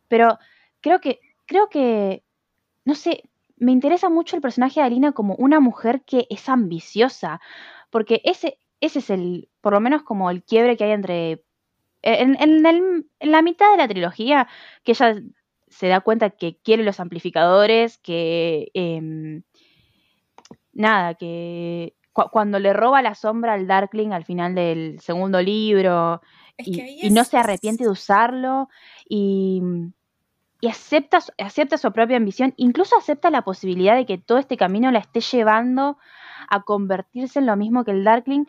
pero creo que, creo que, no sé, me interesa mucho el personaje de Alina como una mujer que es ambiciosa, porque ese, ese es el, por lo menos como el quiebre que hay entre, en, en, la mitad de la trilogía, que ella se da cuenta que quiere los amplificadores, que, em, nada, que cuando le roba la sombra al Darkling al final del segundo libro, y, no se arrepiente de usarlo y, acepta, acepta su propia ambición, incluso acepta la posibilidad de que todo este camino la esté llevando a convertirse en lo mismo que el Darkling,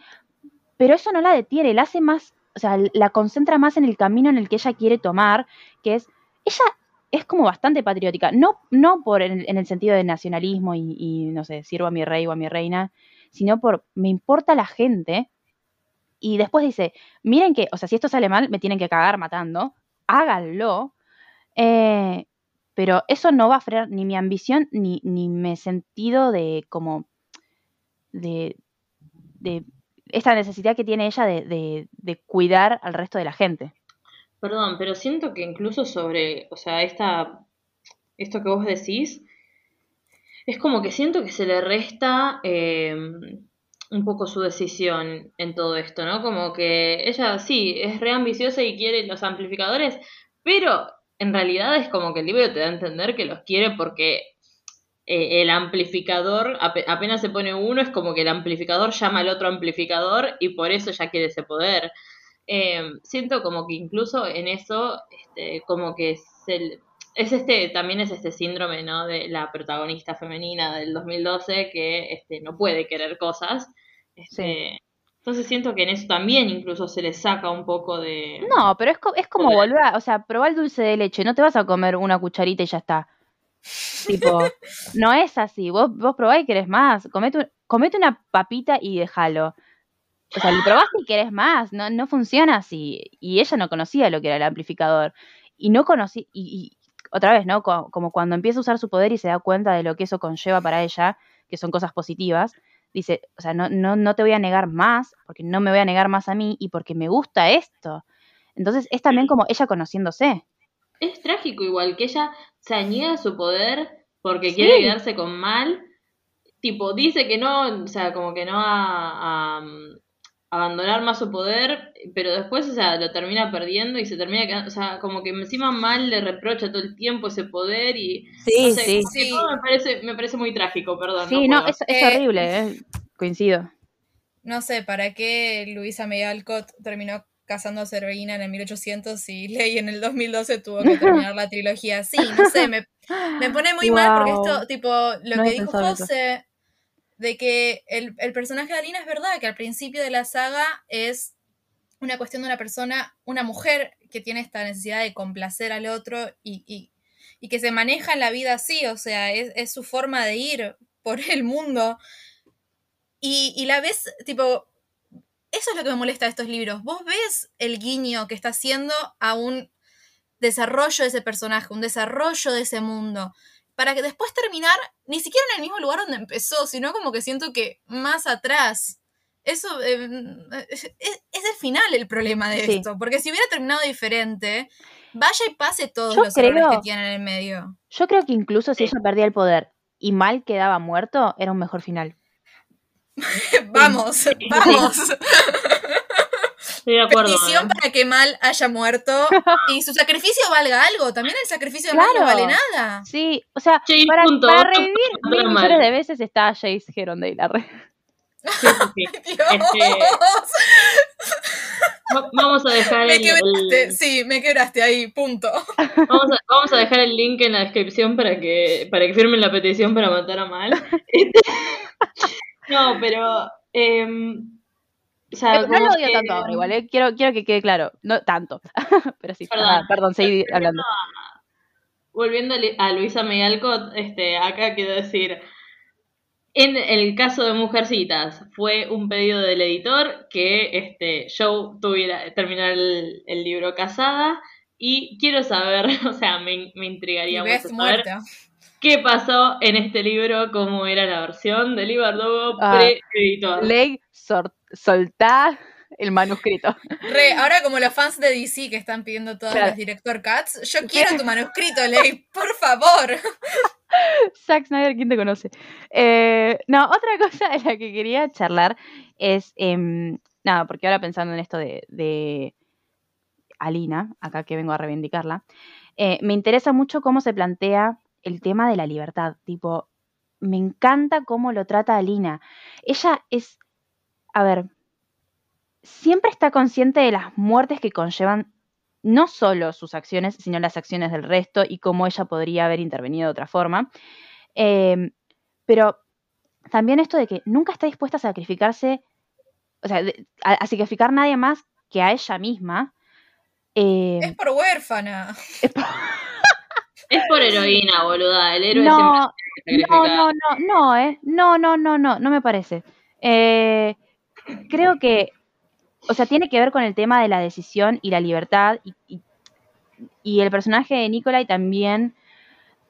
pero eso no la detiene, la hace más, o sea, la concentra más en el camino en el que ella quiere tomar, que es, ella es como bastante patriótica, no, no por en, el sentido de nacionalismo y, y, no sé, sirvo a mi rey o a mi reina, sino por me importa la gente y después dice, miren que, o sea, si esto sale mal, me tienen que cagar matando, háganlo. Eh, pero eso no va a frenar ni mi ambición ni, ni mi sentido de como de, de esta necesidad que tiene ella de, de, cuidar al resto de la gente. Perdón, pero siento que incluso sobre, o sea, esta, esto que vos decís, es como que siento que se le resta eh, un poco su decisión en todo esto, ¿no? Como que ella sí, es re ambiciosa y quiere los amplificadores, pero en realidad es como que el libro te da a entender que los quiere porque eh, el amplificador, apenas se pone uno, es como que el amplificador llama al otro amplificador y por eso ya quiere ese poder. Em, siento como que incluso en eso, este, como que es el, es este, también es este síndrome, ¿no? De la protagonista femenina del 2012 que este, no puede querer cosas este, entonces siento que en eso también incluso se le saca un poco de... No, pero es, es como volver a, o sea, probar el dulce de leche, no te vas a comer una cucharita y ya está. tipo, no es así, vos, vos probás y querés más, comete, comete una papita y déjalo. O sea, lo probaste y querés más, no, no funciona así. Y ella no conocía lo que era el amplificador. Y no conocía, y, otra vez, ¿no? como cuando empieza a usar su poder y se da cuenta de lo que eso conlleva para ella, que son cosas positivas, dice, o sea, no, no, no te voy a negar más, porque no me voy a negar más a mí y porque me gusta esto. Entonces es también como ella conociéndose. Es trágico igual que ella se niega a su poder porque quiere quedarse con mal. Tipo, dice que no, o sea, como que no a, abandonar más su poder, pero después, o sea, lo termina perdiendo y se termina quedando, o sea, como que encima mal le reprocha todo el tiempo ese poder y... Sí, sí, sí. me parece, me parece muy trágico, perdón. Sí, no, es, es, horrible, eh, coincido. No sé, ¿para qué Luisa May Alcott terminó casando a Cerveina en el 1800 y Ley en el 2012 tuvo que terminar la trilogía Sí, No sé, me, me pone muy mal porque esto, tipo, lo que dijo José de que el, personaje de Alina es verdad, que al principio de la saga es una cuestión de una persona, una mujer que tiene esta necesidad de complacer al otro y, y- y que se maneja en la vida así, o sea, es, es su forma de ir por el mundo. Y, y la ves, tipo, eso es lo que me molesta de estos libros. Vos ves el guiño que está haciendo a un desarrollo de ese personaje, un desarrollo de ese mundo, para que después terminar ni siquiera en el mismo lugar donde empezó, sino como que siento que más atrás. Eso eh, es, es el final el problema de Sí. esto, porque si hubiera terminado diferente, vaya y pase todos Yo los errores creo- que tiene en el medio. Yo creo que incluso si ella perdía el poder y mal quedaba muerto, era un mejor final. vamos, vamos. Estoy de acuerdo. Petición ¿eh? para que Mal haya muerto y su sacrificio valga algo. También el sacrificio de Mal no vale nada. Sí, o sea, Jace para, para revivir punto mil para millones mal. de veces está Jace. Sí, sí, sí. Dios. Va- Vamos a dejar me el, quebraste. el- Sí, me quebraste ahí. Punto. vamos, a, vamos a dejar el link en la descripción para que para que firmen la petición para matar a Mal. Este, no, pero em, o sea, Pero no lo odio que- tanto ahora, igual, ¿eh? quiero, quiero que quede claro. No tanto. Pero sí, Perdón. nada, perdón, seguí hablando. Volviendo a Luisa May Alcott, este, acá quiero decir, en el caso de Mujercitas, fue un pedido del editor que este, Joe tuviera terminar el, el libro casada y quiero saber, o sea, me, me intrigaría mucho saber muerta. qué pasó en este libro, cómo era la versión de Libardogo Ah, pre-editor. Ley, sor- soltá el manuscrito. Re, ahora como los fans de DC que están pidiendo todos Claro. los director cuts, yo quiero tu manuscrito, Ley, por favor. Zack Snyder, ¿quién te conoce? Eh, no, otra cosa de la que quería charlar es, em, nada, porque ahora pensando en esto de, de Alina, acá que vengo a reivindicarla, eh, me interesa mucho cómo se plantea el tema de la libertad. Tipo, me encanta cómo lo trata Alina. Ella es, a ver, siempre está consciente de las muertes que conllevan no solo sus acciones, sino las acciones del resto y cómo ella podría haber intervenido de otra forma. Eh, pero también esto de que nunca está dispuesta a sacrificarse, o sea, de- a, a sacrificar a nadie más que a ella misma. Eh, Es por huérfana. es por- Es por heroína, boluda, el héroe no, siempre no, no, no, no, eh. No, no, no, no, no me parece. Eh, creo que, o sea, tiene que ver con el tema de la decisión y la libertad. Y, el personaje de Nikolai también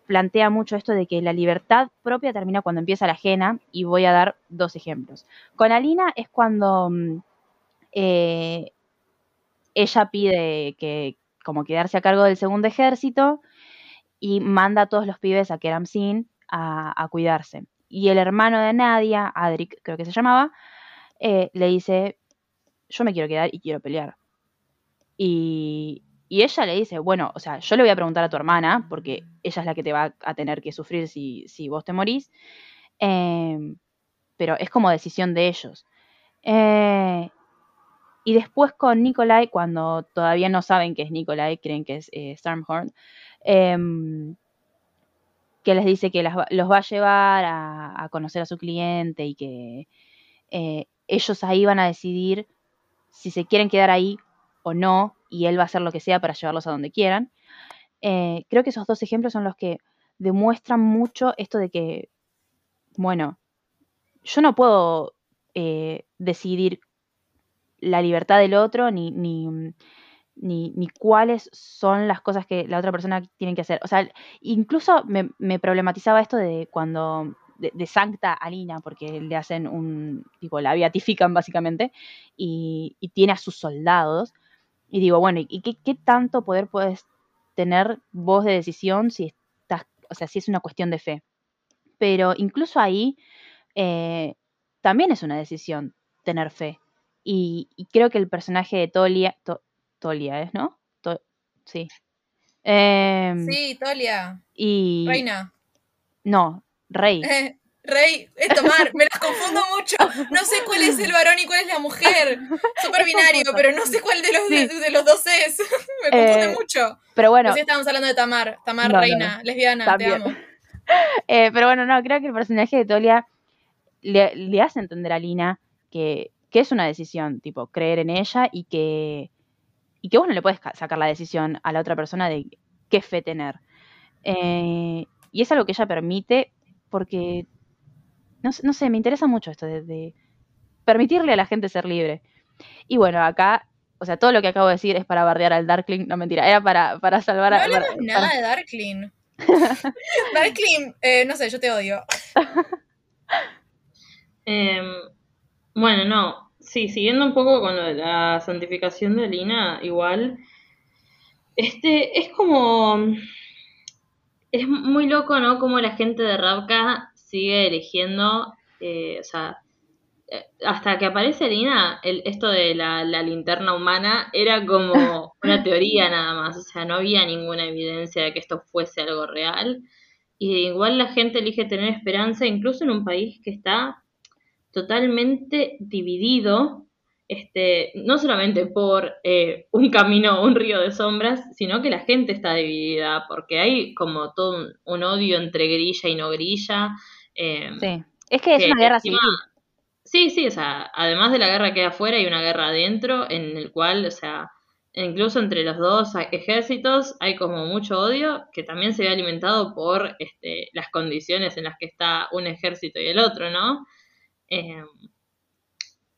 plantea mucho esto de que la libertad propia termina cuando empieza la ajena. Y voy a dar dos ejemplos. Con Alina es cuando mm, eh, ella pide que, como quedarse a cargo del segundo ejército y manda a todos los pibes a Keram Sin a, a cuidarse. Y el hermano de Nadia, Adric creo que se llamaba, eh, le dice, yo me quiero quedar y quiero pelear. Y, y ella le dice, bueno, o sea, yo le voy a preguntar a tu hermana, porque ella es la que te va a tener que sufrir si, si vos te morís, eh, pero es como decisión de ellos. Eh, y después con Nikolai, cuando todavía no saben que es Nikolai, creen que es eh, Stormhorn, em, que les dice que los va a llevar a, a conocer a su cliente y que eh, ellos ahí van a decidir si se quieren quedar ahí o no, y él va a hacer lo que sea para llevarlos a donde quieran. Eh, creo que esos dos ejemplos son los que demuestran mucho esto de que, bueno, yo no puedo eh, decidir la libertad del otro ni, ni, ni, ni cuáles son las cosas que la otra persona tiene que hacer. O sea, incluso me, me problematizaba esto de cuando de, de Sancta Alina, porque le hacen un, tipo, la beatifican básicamente, y, y tiene a sus soldados. Y digo, bueno, ¿y qué, qué tanto poder puedes tener vos de decisión si estás, o sea, si es una cuestión de fe? Pero incluso ahí eh, también es una decisión tener fe. Y, y creo que el personaje de Tolia, To- Tolia es, ¿no? To- sí. Em, Sí, Tolia. Y Reina. no, Rey. Eh, Rey, es Tomar, me las confundo mucho. No sé cuál es el varón y cuál es la mujer. Súper binario, pero no sé cuál de los, Sí. de, de los dos es. Me confunde Eh, mucho. Pero bueno, Recién estábamos hablando de Tamar. Tamar, No, no, reina, lesbiana, También. te amo. Eh, pero bueno, no, creo que el personaje de Tolia le, le hace entender a Lina que que es una decisión, tipo, creer en ella y que, y que vos no le puedes ca- sacar la decisión a la otra persona de qué fe tener. Eh, y es algo que ella permite porque, no, sé- no sé, me interesa mucho esto de, de permitirle a la gente ser libre. Y bueno, acá, o sea, todo lo que acabo de decir es para bardear al Darkling, no mentira, era para, para salvar No a... hablamos para- nada para- de Darkling. Darkling, eh, no sé, yo te odio. Em, bueno, no. Sí, siguiendo un poco con lo de la santificación de Lina, igual. Este, es como. Es muy loco, ¿no? Como la gente de Ravka sigue eligiendo. eh, o sea, eh, hasta que aparece Lina, el, esto de la, la linterna humana era como una teoría nada más. O sea, no había ninguna evidencia de que esto fuese algo real. Y igual la gente elige tener esperanza, incluso en un país que está totalmente dividido, este, no solamente por eh, un camino o un río de sombras, sino que la gente está dividida, porque hay como todo un, un odio entre grilla y no grilla. eh, Sí, es que es una guerra encima- civil. Sí, sí, o sea, además de la guerra que hay afuera, hay una guerra adentro, en el cual, o sea, incluso entre los dos ejércitos hay como mucho odio que también se ve alimentado por este, las condiciones en las que está un ejército y el otro, ¿no? Eh,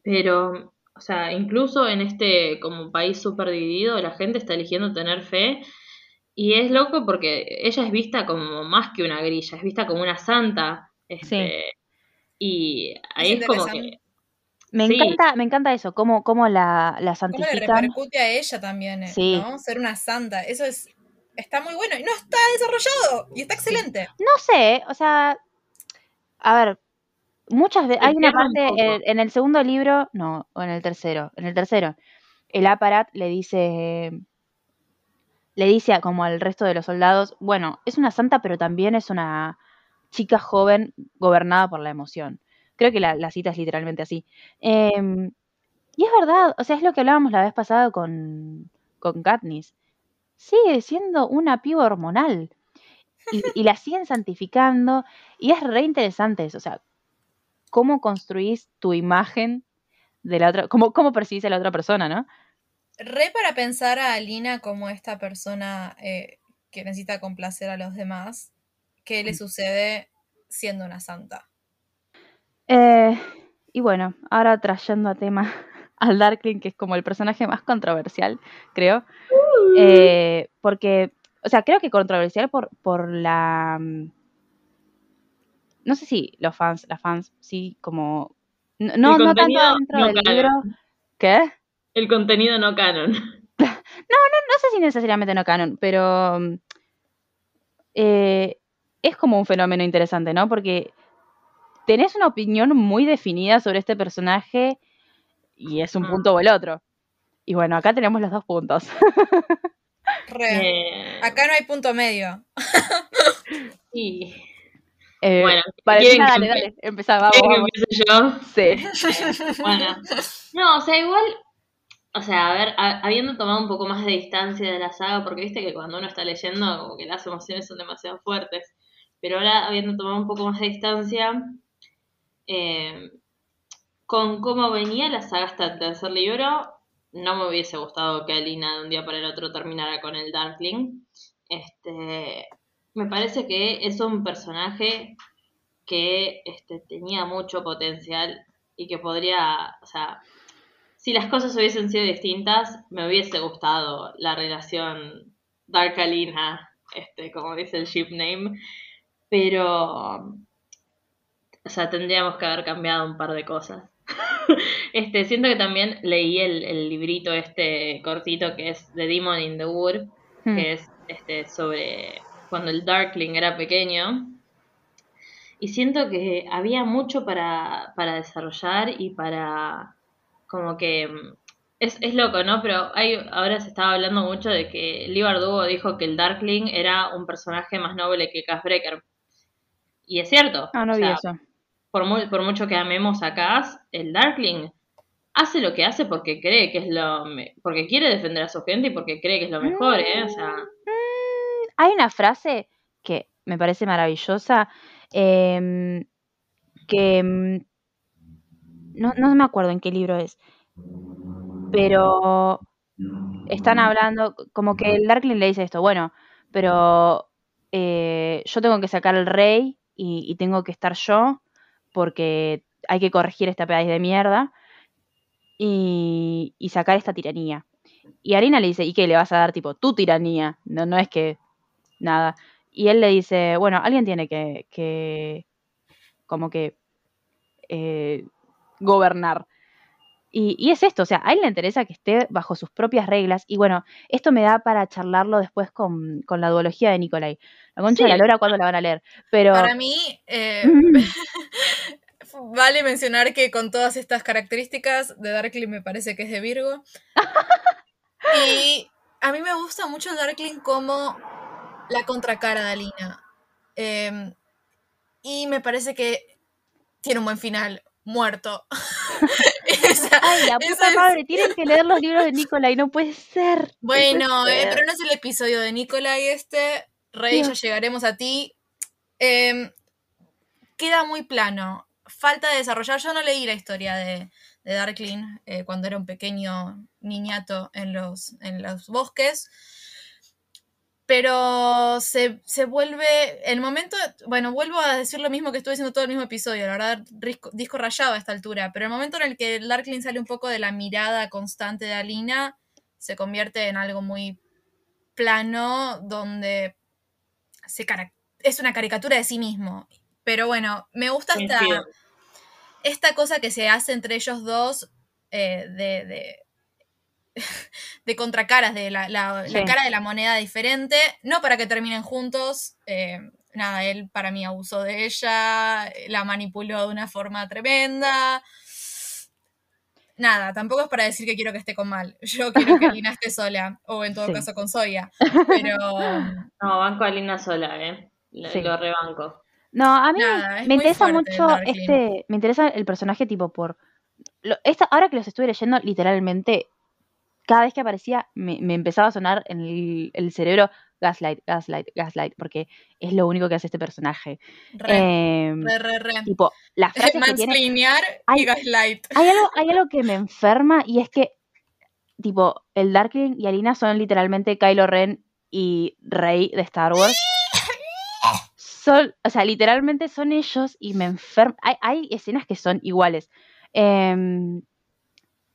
pero, o sea, incluso en este como país súper dividido, la gente está eligiendo tener fe y es loco porque ella es vista como más que una grilla, es vista como una santa. Este, Y ahí es, como que... Me Sí. encanta, me encanta eso, cómo, cómo la, la ¿Cómo le santifican. repercute a ella también, eh, Sí. ¿no? Ser una santa. Eso es. Está muy bueno. Y no está desarrollado. Y está excelente. No sé, o sea, a ver, muchas veces, hay una parte en, en el segundo libro, no, o en el tercero, en el tercero, el aparat le dice, le dice a- como al resto de los soldados, bueno, es una santa, pero también es una chica joven gobernada por la emoción. Creo que la, la cita es literalmente así. Em, y es verdad, o sea, es lo que hablábamos la vez pasada con, con Katniss. Sigue siendo una piba hormonal. Y, y la siguen santificando. Y es re interesante eso. O sea, cómo construís tu imagen de la otra, cómo, cómo percibís a la otra persona, ¿no? Re para pensar a Alina como esta persona eh, que necesita complacer a los demás. ¿Qué le sucede siendo una santa? Eh, y bueno, ahora trayendo a tema al Darkling, que es como el personaje más controversial, creo. Eh, porque, o sea, creo que controversial por, por la... No sé si los fans, las fans, sí, como... No, no, no tanto contenido dentro no del canon. libro. ¿Qué? El contenido no canon. no sé si necesariamente no canon, pero eh, es como un fenómeno interesante, ¿no? Porque tenés una opinión muy definida sobre este personaje y es un Mm. punto o el otro. Y bueno, acá tenemos los dos puntos. Re. Eh, Acá no hay punto medio. y, Eh, bueno, dale, ¿quieren que, dale, vamos. empiece yo? Sí. Bueno, no, o sea, igual, o sea, a ver, a- habiendo tomado un poco más de distancia de la saga, porque viste que cuando uno está leyendo, como que las emociones son demasiado fuertes, pero ahora habiendo tomado un poco más de distancia, eh, con cómo venía la saga hasta el tercer libro, no me hubiese gustado que Alina de un día para el otro terminara con el Darkling. Este, me parece que es un personaje que este, tenía mucho potencial y que podría, o sea, si las cosas hubiesen sido distintas, me hubiese gustado la relación Dark Alina, este, como dice el ship name, pero, o sea, tendríamos que haber cambiado un par de cosas. Este, siento que también leí el, el librito este cortito que es The Demon in the Wood, Hmm. que es este sobre cuando el Darkling era pequeño. Y siento que había mucho para, para desarrollar y para como que mm, es, es loco, ¿no? Pero hay, ahora se estaba hablando mucho de que Lee Bardugo dijo que el Darkling era un personaje más noble que Cass Breaker. Y es cierto. Ah, no o vi sea, eso. por, mu- por mucho que amemos a Cass, el Darkling hace lo que hace porque cree que es lo porque quiere defender a su gente y porque cree que es lo mejor, ¿eh? O sea, hay una frase que me parece maravillosa, em, que mm, no, no me acuerdo en qué libro es, pero están hablando, como que el Darkling le dice esto, bueno, pero eh, yo tengo que sacar al rey y, y tengo que estar yo porque hay que corregir esta pedazo de mierda y, y sacar esta tiranía. Y Arina le dice, ¿y qué le vas a dar tipo tu tiranía? No, no es que nada. Y él le dice, bueno, alguien tiene que, que como que eh, gobernar. Y, y es esto, o sea, a él le interesa que esté bajo sus propias reglas. Y bueno, esto me da para charlarlo después con, con la duología de Nicolai. La concha de la lora, ¿cuándo la van a leer? Pero Para mí, eh, vale mencionar que con todas estas características de Darkling me parece que es de Virgo. Y a mí me gusta mucho Darkling como la contracara de Alina. Eh, y me parece que tiene un buen final, muerto. Esa- Ay, la puta es- madre, tienen que leer los libros de Nicolai, no puede ser. no Bueno, eh, pero no es el episodio de Nicolai este. Rey, ya llegaremos a ti. Em, queda muy plano. Falta de desarrollar. Yo no leí la historia de, de Darkling eh, cuando era un pequeño niñato en los, en los bosques. Pero se, se vuelve. El momento. Bueno, vuelvo a decir lo mismo que estuve diciendo todo el mismo episodio. La verdad, disco, disco rayado a esta altura. Pero el momento en el que el Darkling sale un poco de la mirada constante de Alina, se convierte en algo muy plano, donde se es una caricatura de sí mismo. Pero bueno, me gusta esta, esta cosa que se hace entre ellos dos eh, de, de, de contracaras, de la, la- cara de la moneda diferente, no para que terminen juntos. eh, nada, él para mí abusó de ella, la manipuló de una forma tremenda. Nada, tampoco es para decir que quiero que esté con mal. Yo quiero que Lina esté sola, o en todo Sí. caso con Soya. Pero No, banco a Lina sola, ¿eh? Lo, Sí. lo rebanco. No, a mí Nada, me interesa mucho este, me interesa el personaje tipo por lo- esta, ahora que los estuve leyendo literalmente cada vez que aparecía me, me empezaba a sonar en el, el cerebro Gaslight, Gaslight, Gaslight, porque es lo único que hace este personaje. re, Em, re, re, re. tipo, las frases que tiene. Mansplainear y gaslight. Hay algo, hay algo que me enferma y es que, tipo, el Darkling y Alina son literalmente Kylo Ren y Rey de Star Wars. Son, o sea, literalmente son ellos y me enferma. Hay, hay escenas que son iguales. Em,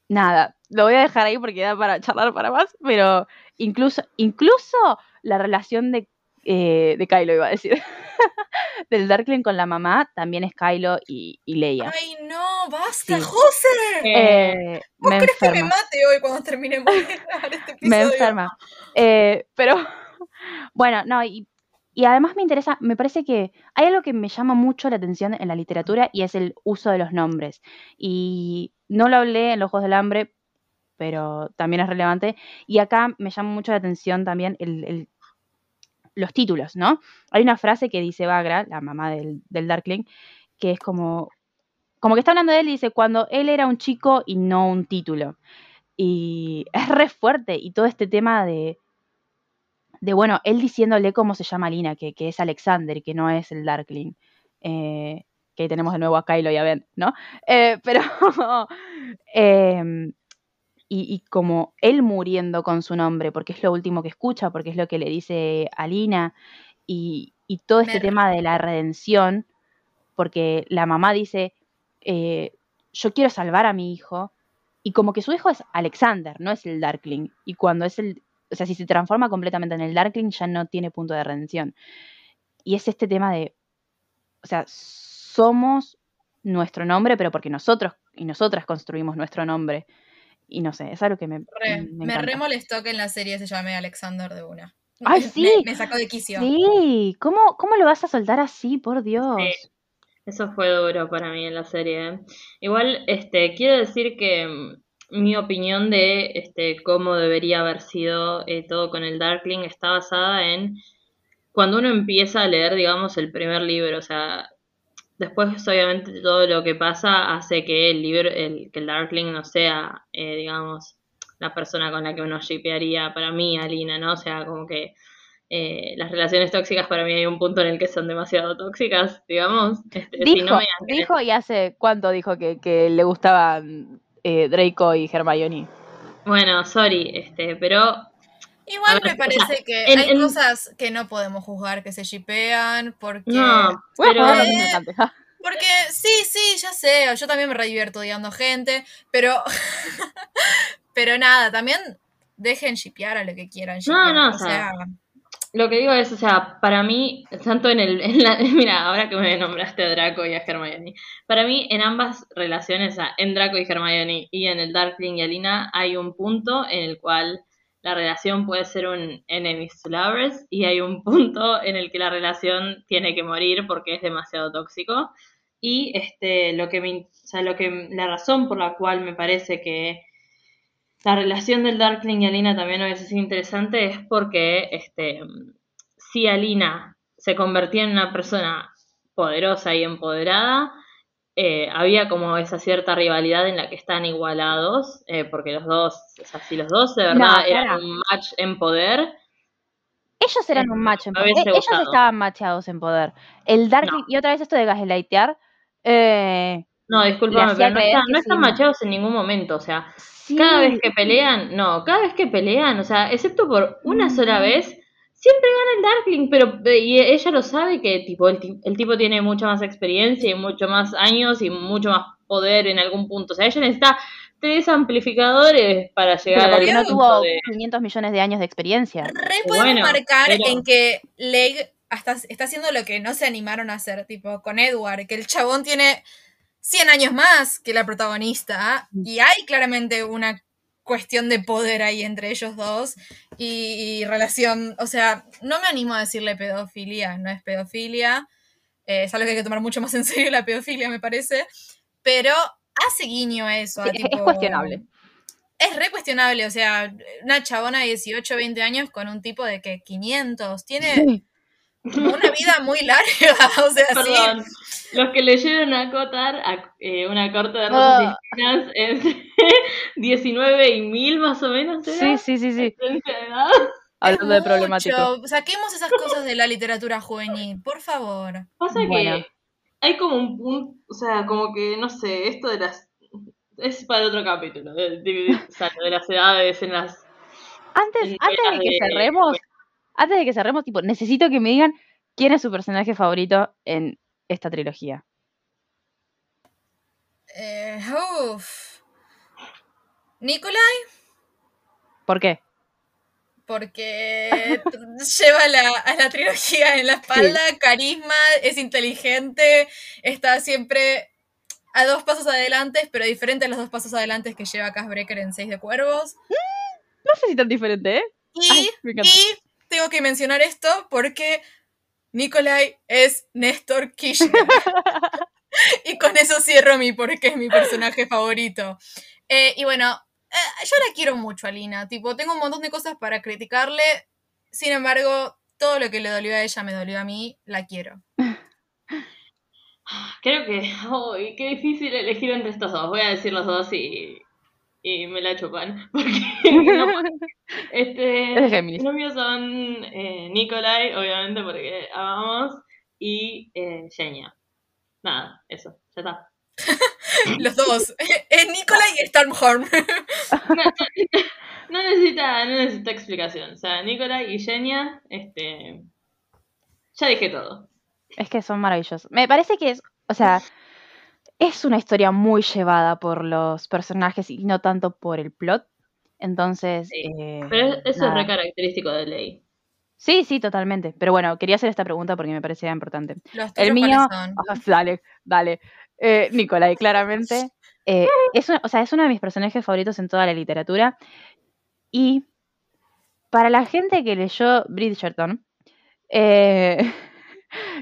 nada, lo voy a dejar ahí porque da para charlar para más, pero incluso, incluso la relación de, eh, de Kylo, iba a decir, del Darkling con la mamá, también es Kylo y, y Leia. Ay, no, basta, Sí. José. Eh, ¿Vos me crees que me mate hoy cuando terminemos de este episodio? me enferma. Eh, pero bueno, no, y, y además me interesa, me parece que hay algo que me llama mucho la atención en la literatura y es el uso de los nombres. Y no lo hablé en Los Ojos del Hambre, pero también es relevante. Y acá me llama mucho la atención también los títulos, ¿no? Hay una frase que dice Bagra, la mamá del, del Darkling, que es como, como que está hablando de él y dice, cuando él era un chico y no un título. Y es re fuerte. Y todo este tema de, de bueno, él diciéndole cómo se llama Lina, que, que es Alexander, que no es el Darkling. Eh, que tenemos de nuevo a Kylo y a Ben, ¿no? Eh, pero. em, y, y como él muriendo con su nombre, porque es lo último que escucha, porque es lo que le dice a Lina. Y, y todo este Me- tema de la redención, porque la mamá dice. eh, yo quiero salvar a mi hijo, y como que su hijo es Alexander, no es el Darkling. Y cuando es el. O sea, si se transforma completamente en el Darkling, ya no tiene punto de redención. Y es este tema de. O sea, somos nuestro nombre, pero porque nosotros y nosotras construimos nuestro nombre. Y no sé, es algo que me. Re, me me, encanta. re molestó que en la serie se llame Alexander de una. Ay, Me- sí. Me, sacó de quicio. Sí, ¿cómo, ¿cómo lo vas a soltar así, por Dios? Sí. Eso fue duro para mí en la serie. ¿eh? Igual, este, quiero decir que mm, mi opinión de este, cómo debería haber sido eh, todo con el Darkling está basada en cuando uno empieza a leer, digamos, el primer libro. O sea, después, obviamente, todo lo que pasa hace que el libro, el, que el Darkling no sea, eh, digamos, la persona con la que uno shipearía para mí, Alina, ¿no? O sea, como que eh, las relaciones tóxicas para mí hay un punto en el que son demasiado tóxicas, digamos. Este, si Dijo, no me dijo y hace cuánto dijo que, que le gustaban eh, Draco y Hermione. Bueno, sorry, este, pero Igual ver, me o parece sea, que en- hay en- cosas que no podemos juzgar que se shipean porque... no, pero ja. Porque sí, sí, ya sé, yo también me re divierto odiando gente, pero... pero nada, también dejen shipear a lo que quieran shipear. no, o o sea, sea, lo que digo es, o sea, para mí, tanto en el, en la- mira, ahora que me nombraste a Draco y a Hermione, para mí en ambas relaciones, en Draco y Hermione y en el Darkling y Alina, hay un punto en el cual la relación puede ser un enemies to lovers y hay un punto en el que la relación tiene que morir porque es demasiado tóxico. Y este, lo que me, o sea, lo que, la razón por la cual me parece que la relación del Darkling y Alina también a veces es interesante es porque este, si Alina se convertía en una persona poderosa y empoderada, eh, había como esa cierta rivalidad en la que están igualados, eh, porque los dos, o sea, si los dos de verdad No, eran un match en poder, Ellos eran un Eh, macho en me poder. hubiese Ellos gustado. estaban macheados en poder. El No. y otra vez esto de gaslightear, eh, no, discúlpame, pero no están, no sí. están machados en ningún momento, o sea, sí, cada vez que pelean, no, cada vez que pelean, o sea, excepto por una sola vez, siempre gana el Darkling, pero y ella lo sabe que tipo el, el tipo tiene mucha más experiencia y mucho más años y mucho más poder en algún punto. O sea, ella necesita tres amplificadores para llegar pero al porque no tuvo de... 500 millones de años de experiencia. re podemos Bueno, marcar pero- en que Leg hasta está haciendo lo que no se animaron a hacer, tipo con Edward, que el chabón tiene 100 años más que la protagonista, y hay claramente una cuestión de poder ahí entre ellos dos y, y relación, o sea, no me animo a decirle pedofilia, no es pedofilia, eh, es algo que hay que tomar mucho más en serio la pedofilia, me parece, pero hace guiño a eso. Sí, es- es tipo- cuestionable. Es re cuestionable, o sea, una chabona de 18, 20 años con un tipo de que 500, tiene Sí. una vida muy larga, o sea, sí. Perdón, los que leyeron a Cotar, a, eh, una corte de Ah. rosas y espinas entre 19 y 1000 más o menos, ¿era? Sí, sí, sí, sí. Hablando Es de problemático. mucho. Saquemos esas cosas de la literatura juvenil, por favor. Pasa Bueno. que hay como un punto, o sea, como que, no sé, esto de las... Es para otro capítulo, de, de- o sea, lo de las edades en las... Antes, en antes de que cerremos, antes de que cerremos, tipo, necesito que me digan quién es su personaje favorito en esta trilogía. Eh, uf. Nicolai, ¿Por qué? porque lleva la- a la trilogía en la espalda, carisma, es inteligente, está siempre a dos pasos adelante, pero diferente a los dos pasos adelante que lleva Cass Breaker en Seis de Cuervos. No sé si tan diferente, ¿eh? Ay, y tengo que mencionar esto porque Nikolai es Néstor Kirchner. y con eso cierro mi porque es mi personaje favorito. Eh, y bueno, eh, yo la quiero mucho a Lina. Tipo, tengo un montón de cosas para criticarle. Sin embargo, todo lo que le dolió a ella me dolió a mí. La quiero. Creo que, uy, qué difícil elegir entre estos dos. Voy a decir los dos y, y me la chupan. Porque no este, los míos son eh, Nikolai, obviamente, porque amamos, y eh, Genia. Nada, eso, ya está. Los dos. Es Nikolai y Stormhorn. No necesita, no necesita explicación. O sea, Nikolai y Genia, este. Ya dije todo. Es que son maravillosos. Me parece que es, o sea, es una historia muy llevada por los personajes y no tanto por el plot. Entonces, Sí, eh, Pero eso es re característico de Ley. Sí, sí, totalmente. Pero bueno, quería hacer esta pregunta porque me parecía importante. Los El mío, ah, dale, dale. Eh, Nicolai, claramente. Eh, es, una- o sea, es uno de mis personajes favoritos en toda la literatura. Y para la gente que leyó Bridgerton, eh,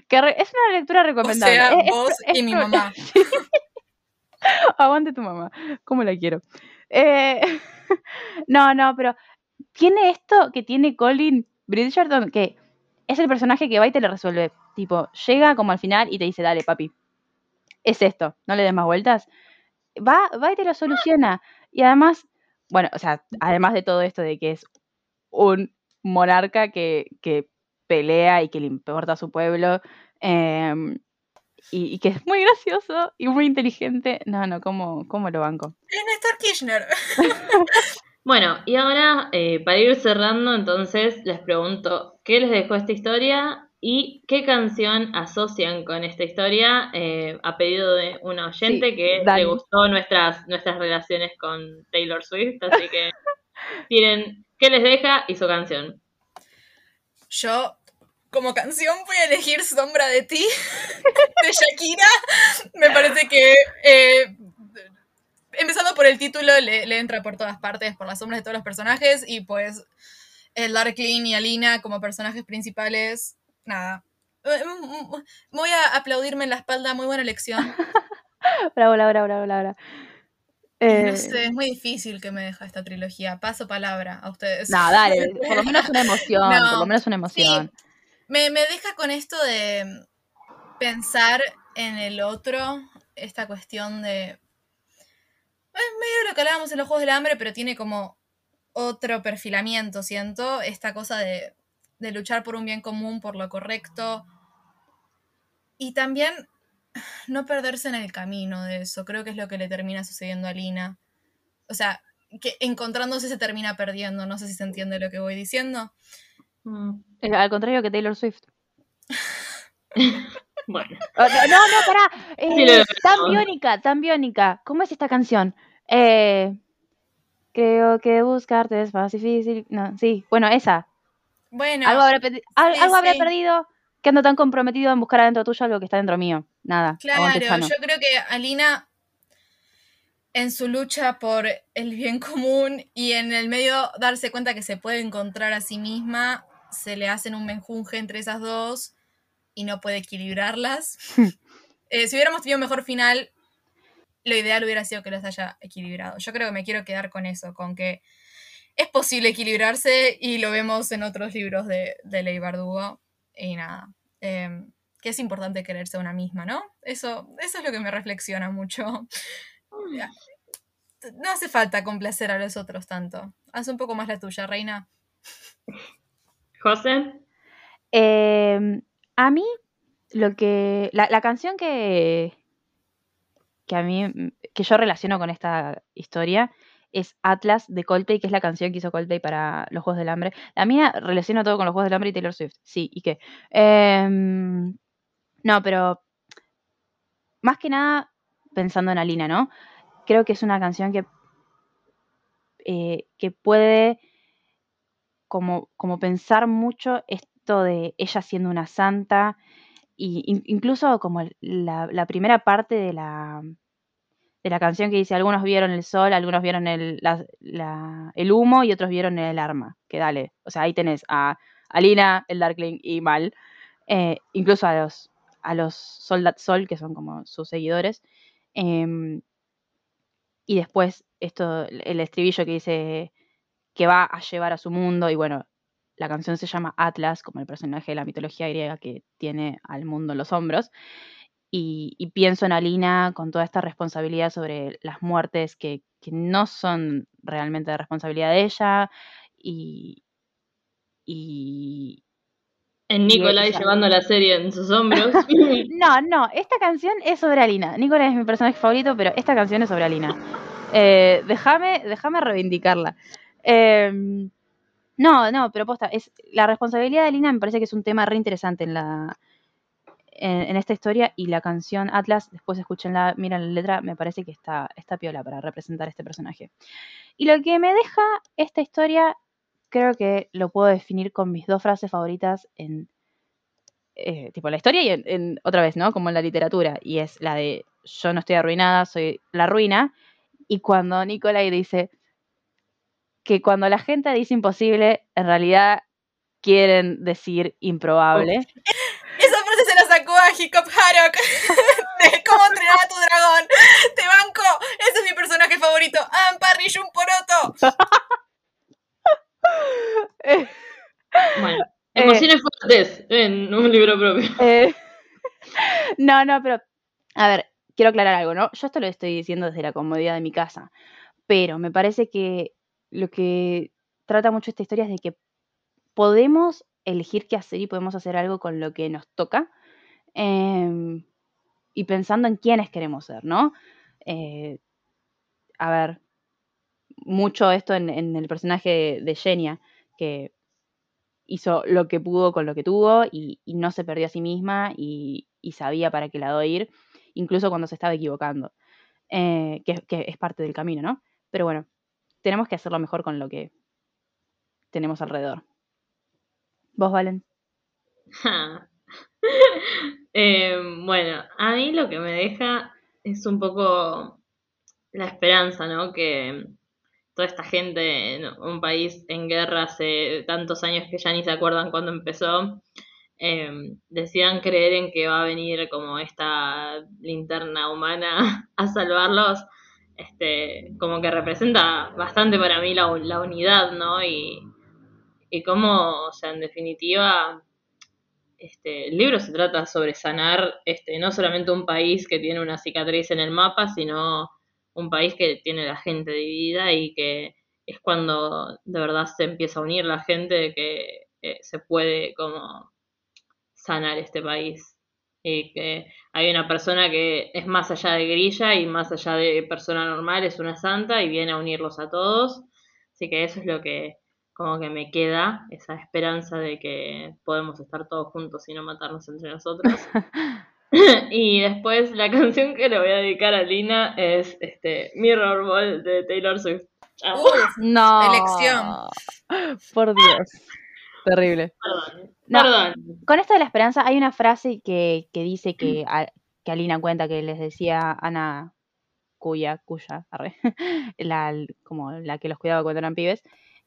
que re- es una lectura O recomendable. sea, Es- es- vos es y mi mamá. Aguante tu mamá, cómo la quiero. Eh, no, no, pero tiene esto que tiene Colin Bridgerton, que es el personaje que va y te lo resuelve. Tipo, llega como al final y te dice, dale, papi, es esto, no le des más vueltas. Va, va y te lo soluciona. Y además, bueno, o sea, además de todo esto de que es un monarca que, que pelea y que le importa a su pueblo. em, y, y que es muy gracioso y muy inteligente. No, no, ¿cómo, cómo lo banco? Es Néstor Kirchner. Bueno, y ahora, eh, para ir cerrando, entonces les pregunto, ¿qué les dejó esta historia y qué canción asocian con esta historia? Eh, a pedido de una oyente Sí, que Dani. le gustó nuestras, nuestras relaciones con Taylor Swift, así que tienen qué les deja y su canción. Yo, como canción, voy a elegir Sombra de ti, de Shakira. Me parece que, eh, empezando por el título, le, entra por todas partes, por las sombras de todos los personajes, y pues el Darkling y Alina como personajes principales, nada. Eh, Voy a aplaudirme en la espalda, muy buena elección. Bravo, Laura, bravo, Laura. Y Eh, No sé, es muy difícil que me deja esta trilogía. Paso palabra a ustedes. no, dale, por lo menos una emoción, No, por lo menos una emoción. Me, me deja con esto de pensar en el otro, esta cuestión de... Es medio lo que hablábamos en los Juegos del Hambre, pero tiene como otro perfilamiento, siento, esta cosa de, de luchar por un bien común, por lo correcto. Y también no perderse en el camino de eso, creo que es lo que le termina sucediendo a Lina. O sea, que encontrándose se termina perdiendo, no sé si se entiende lo que voy diciendo. Mm, Al contrario que Taylor Swift. Bueno, no, no, pará. Eh, tan biónica, tan biónica. ¿Cómo es esta canción? Eh, creo que buscarte es más difícil. No, sí, bueno, esa. Bueno, algo habré, sí, sí. perdido que ando tan comprometido en buscar adentro tuyo algo que está dentro mío. Nada. Claro, yo creo que Alina, en su lucha por el bien común y en el medio darse cuenta que se puede encontrar a sí misma, se le hacen un menjunje entre esas dos y no puede equilibrarlas. Eh, si hubiéramos tenido un mejor final, lo ideal hubiera sido que los haya equilibrado. Yo creo que me quiero quedar con eso, con que es posible equilibrarse y lo vemos en otros libros de, de Ley Bardugo. Y nada. em, que es importante quererse a una misma, ¿no? Eso, eso es lo que me reflexiona mucho. No hace falta complacer a los otros tanto. Haz un poco más la tuya, reina. José, Eh, a mí, lo que. La, la canción que. que a mí. que yo relaciono con esta historia es Atlas de Coldplay, que es la canción que hizo Coldplay para los Juegos del Hambre. La mía relaciona todo con los Juegos del Hambre y Taylor Swift. Sí, ¿y qué? Em, no, pero. Más que nada, pensando en Alina, ¿no? Creo que es una canción que. eh, que puede como, como pensar mucho esto de ella siendo una santa, y in- incluso como la, primera parte de la, de la canción que dice, algunos vieron el sol, algunos vieron el, el humo y otros vieron el arma, que dale, o sea, ahí tenés a Alina, el Darkling y Mal, eh, incluso a los, a los Soldat Sol, que son como sus seguidores, em, y después esto, el estribillo que dice que va a llevar a su mundo y bueno, la canción se llama Atlas, como el personaje de la mitología griega que tiene al mundo en los hombros. Y, pienso en Alina con toda esta responsabilidad sobre las muertes que, que no son realmente de responsabilidad de ella. Y, y en Nicolai llevando la serie en sus hombros. no, no, esta canción es sobre Alina. Nicolás es mi personaje favorito, pero esta canción es sobre Alina. Eh, déjame, déjame reivindicarla. Em, no, no, pero posta, es, la responsabilidad de Alina me parece que es un tema re interesante en la en, en esta historia y la canción Atlas, después escúchenla, miren la letra, me parece que está, está piola para representar este personaje. Y lo que me deja esta historia, creo que lo puedo definir con mis dos frases favoritas en eh, tipo la historia y en, otra vez, ¿no? Como en la literatura. Y es la de yo no estoy arruinada, soy la ruina. Y cuando Nicolai dice que cuando la gente dice imposible, en realidad quieren decir improbable. Esa frase se la sacó a Hiccup Harrock de cómo entrenar a tu dragón. Te banco. Ese es mi personaje favorito. Adam Parrish, un poroto. Eh, bueno, Eh. emociones fuertes en un libro propio. eh, no, no, pero a ver, quiero aclarar algo, ¿no? Yo esto lo estoy diciendo desde la comodidad de mi casa, pero me parece que lo que trata mucho esta historia es de que podemos elegir qué hacer y podemos hacer algo con lo que nos toca. em, y pensando en quiénes queremos ser, ¿no? Eh, a ver, mucho esto en, el personaje de Genia, que hizo lo que pudo con lo que tuvo y, no se perdió a sí misma y, sabía para qué lado ir, incluso cuando se estaba equivocando, eh, que, es parte del camino, ¿no? Pero bueno, tenemos que hacerlo mejor con lo que tenemos alrededor. ¿Vos, Valen? Eh, bueno, a mí lo que me deja es un poco la esperanza, ¿no? Que toda esta gente en un país en guerra hace tantos años que ya ni se acuerdan cuándo empezó, eh, decidan creer en que va a venir como esta linterna humana a salvarlos, este, como que representa bastante para mí la, la unidad, ¿no? Y, y cómo, o sea, en definitiva, este, el libro se trata sobre sanar este, no solamente un país que tiene una cicatriz en el mapa, sino un país que tiene la gente dividida y que es cuando de verdad se empieza a unir la gente que eh, se puede como sanar este país. Y que hay una persona que es más allá de grilla y más allá de persona normal, es una santa y viene a unirlos a todos. Así que eso es lo que como que me queda, esa esperanza de que podemos estar todos juntos y no matarnos entre nosotros. y después la canción que le voy a dedicar a Lina es este Mirror Ball de Taylor Swift. Uf, No. Elección. Por Dios. Terrible. Perdón. No. Perdón. Con esto de la esperanza, hay una frase que, que dice que, a- que Alina cuenta que les decía Ana Cuya, Cuya, arre, la, como la que los cuidaba cuando eran pibes,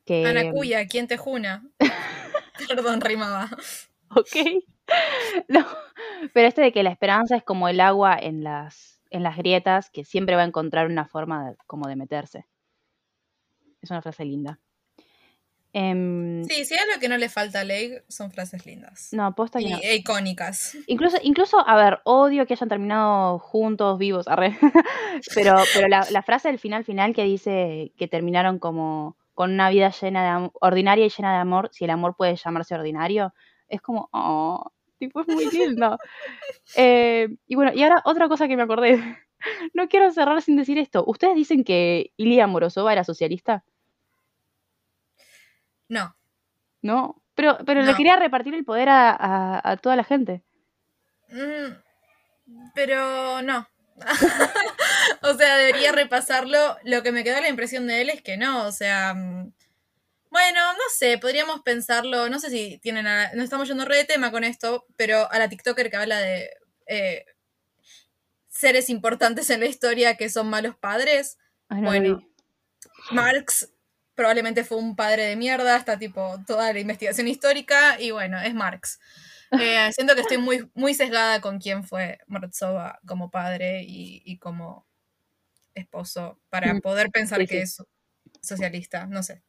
que... Ana Cuya, ¿quién te juna? Perdón, rimaba. Ok. No, pero este de que la esperanza es como el agua en las, en las grietas, que siempre va a encontrar una forma de- como de meterse. Es una frase linda. Em, Sí, si hay algo que no le falta a Leigh, son frases lindas. No, posta que no. e icónicas. Incluso, incluso, a ver, odio que hayan terminado juntos, vivos, arre. pero, pero la, la frase del final final que dice que terminaron como con una vida llena de ordinaria y llena de amor, si el amor puede llamarse ordinario, es como, oh, tipo, es muy lindo. Eh, y bueno, y ahora otra cosa que me acordé. No quiero cerrar sin decir esto. ¿Ustedes dicen que Ilia Morozova era socialista? No. ¿No? Pero, pero le quería repartir el poder a, a- a toda la gente. Mm, pero no. o sea, debería repasarlo. Lo que me quedó la impresión de él es que no. O sea, mm, bueno, no sé, podríamos pensarlo. No sé si tienen. A, no estamos yendo re de tema con esto, pero a la TikToker que habla de eh, seres importantes en la historia que son malos padres. Ay, no lo Bueno. Marx probablemente fue un padre de mierda, está tipo toda la investigación histórica y bueno, es Marx. Eh, siento que estoy muy, muy sesgada con quién fue Morozova como padre y, y como esposo para Mm, poder pensar sí, que es socialista, no sé.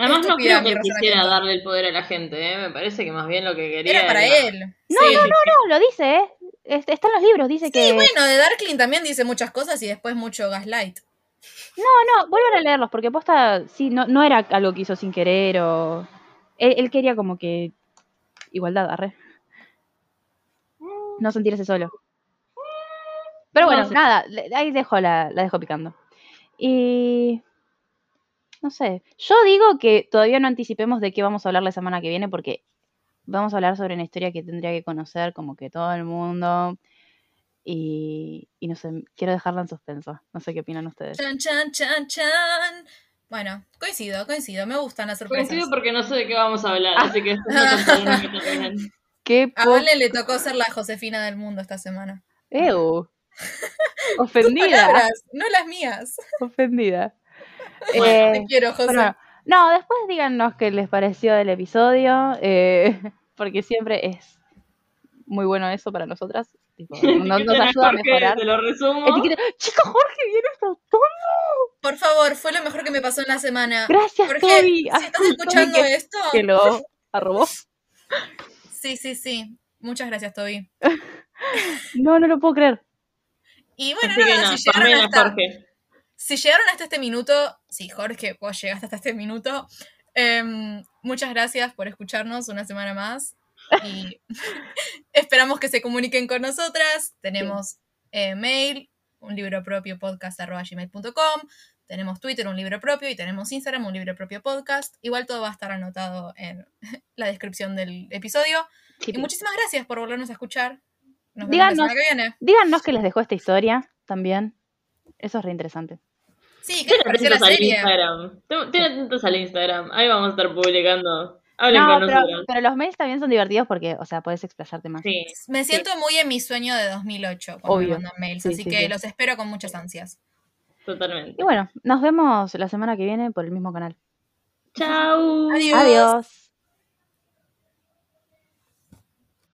Además, no creo que quisiera razonamiento. darle el poder a la gente, ¿eh? Me parece que más bien lo que quería Era para era- él. No, Sí. no, no, no, lo dice, ¿eh? Está en los libros, dice que... Sí, bueno, de Darkling también dice muchas cosas y después mucho gaslight. No, no, vuelvan a leerlos, porque posta, sí, no, no era algo que hizo sin querer o... Él, él quería como que... Igualdad, arre. No sentirse solo. Pero bueno, No nada, ahí dejo la, la dejo picando. Y... No sé, yo digo que todavía no anticipemos de qué vamos a hablar la semana que viene, porque vamos a hablar sobre una historia que tendría que conocer como que todo el mundo. Y, y no sé, quiero dejarla en suspenso. No sé qué opinan ustedes. Chan, chan, chan, chan. Bueno, coincido, coincido. Me gustan las sorpresas. Coincido porque no sé de qué vamos a hablar, así que también. Qué A Vale le tocó ser la Josefina del mundo esta semana. Ew. Tus Ofendida. palabras, no las mías. Ofendida. Te Eh, quiero, José. bueno, no, después díganos qué les pareció del episodio, eh, porque siempre es muy bueno eso para nosotras. Tipo, no- nos, a ayuda a mejorar. Te lo resumo. Etiqueta- Chico, Jorge, viene esto Por favor, fue lo mejor que me pasó en la semana. Gracias, Jorge, Toby. si estás escuchando que, esto, que lo arrobó. sí, sí, sí. Muchas gracias, Toby. No, no lo puedo creer. Y bueno, Así que nada, no, si llegaron Pamela, hasta, Jorge. Si llegaron hasta este minuto, sí, Jorge, vos llegaste hasta este minuto, Em, muchas gracias por escucharnos una semana más. Y esperamos que se comuniquen con nosotras. Tenemos eh, mail, un libro propio podcast.gmail.com. Tenemos Twitter, un libro propio, y tenemos Instagram, un libro propio podcast. Igual todo va a estar anotado en la descripción del episodio. Sí, Y muchísimas gracias por volvernos a escuchar. Nos vemos la Díganos. semana que viene. Díganos qué les dejó esta historia también. Eso es re interesante. Sí, ¿qué les Estén pareció la serie? Instagram. Estén atentos al Instagram. Ahí vamos a estar publicando. Hablen No, con pero, nosotros. pero los mails también son divertidos porque, o sea, puedes explayarte más. Sí. Me siento muy en mi sueño de 2008 cuando Obvio. me mandan mails, Sí, así sí, que sí. los espero con muchas ansias. Totalmente. Y bueno, nos vemos la semana que viene por el mismo canal. Chao. Adiós. Adiós.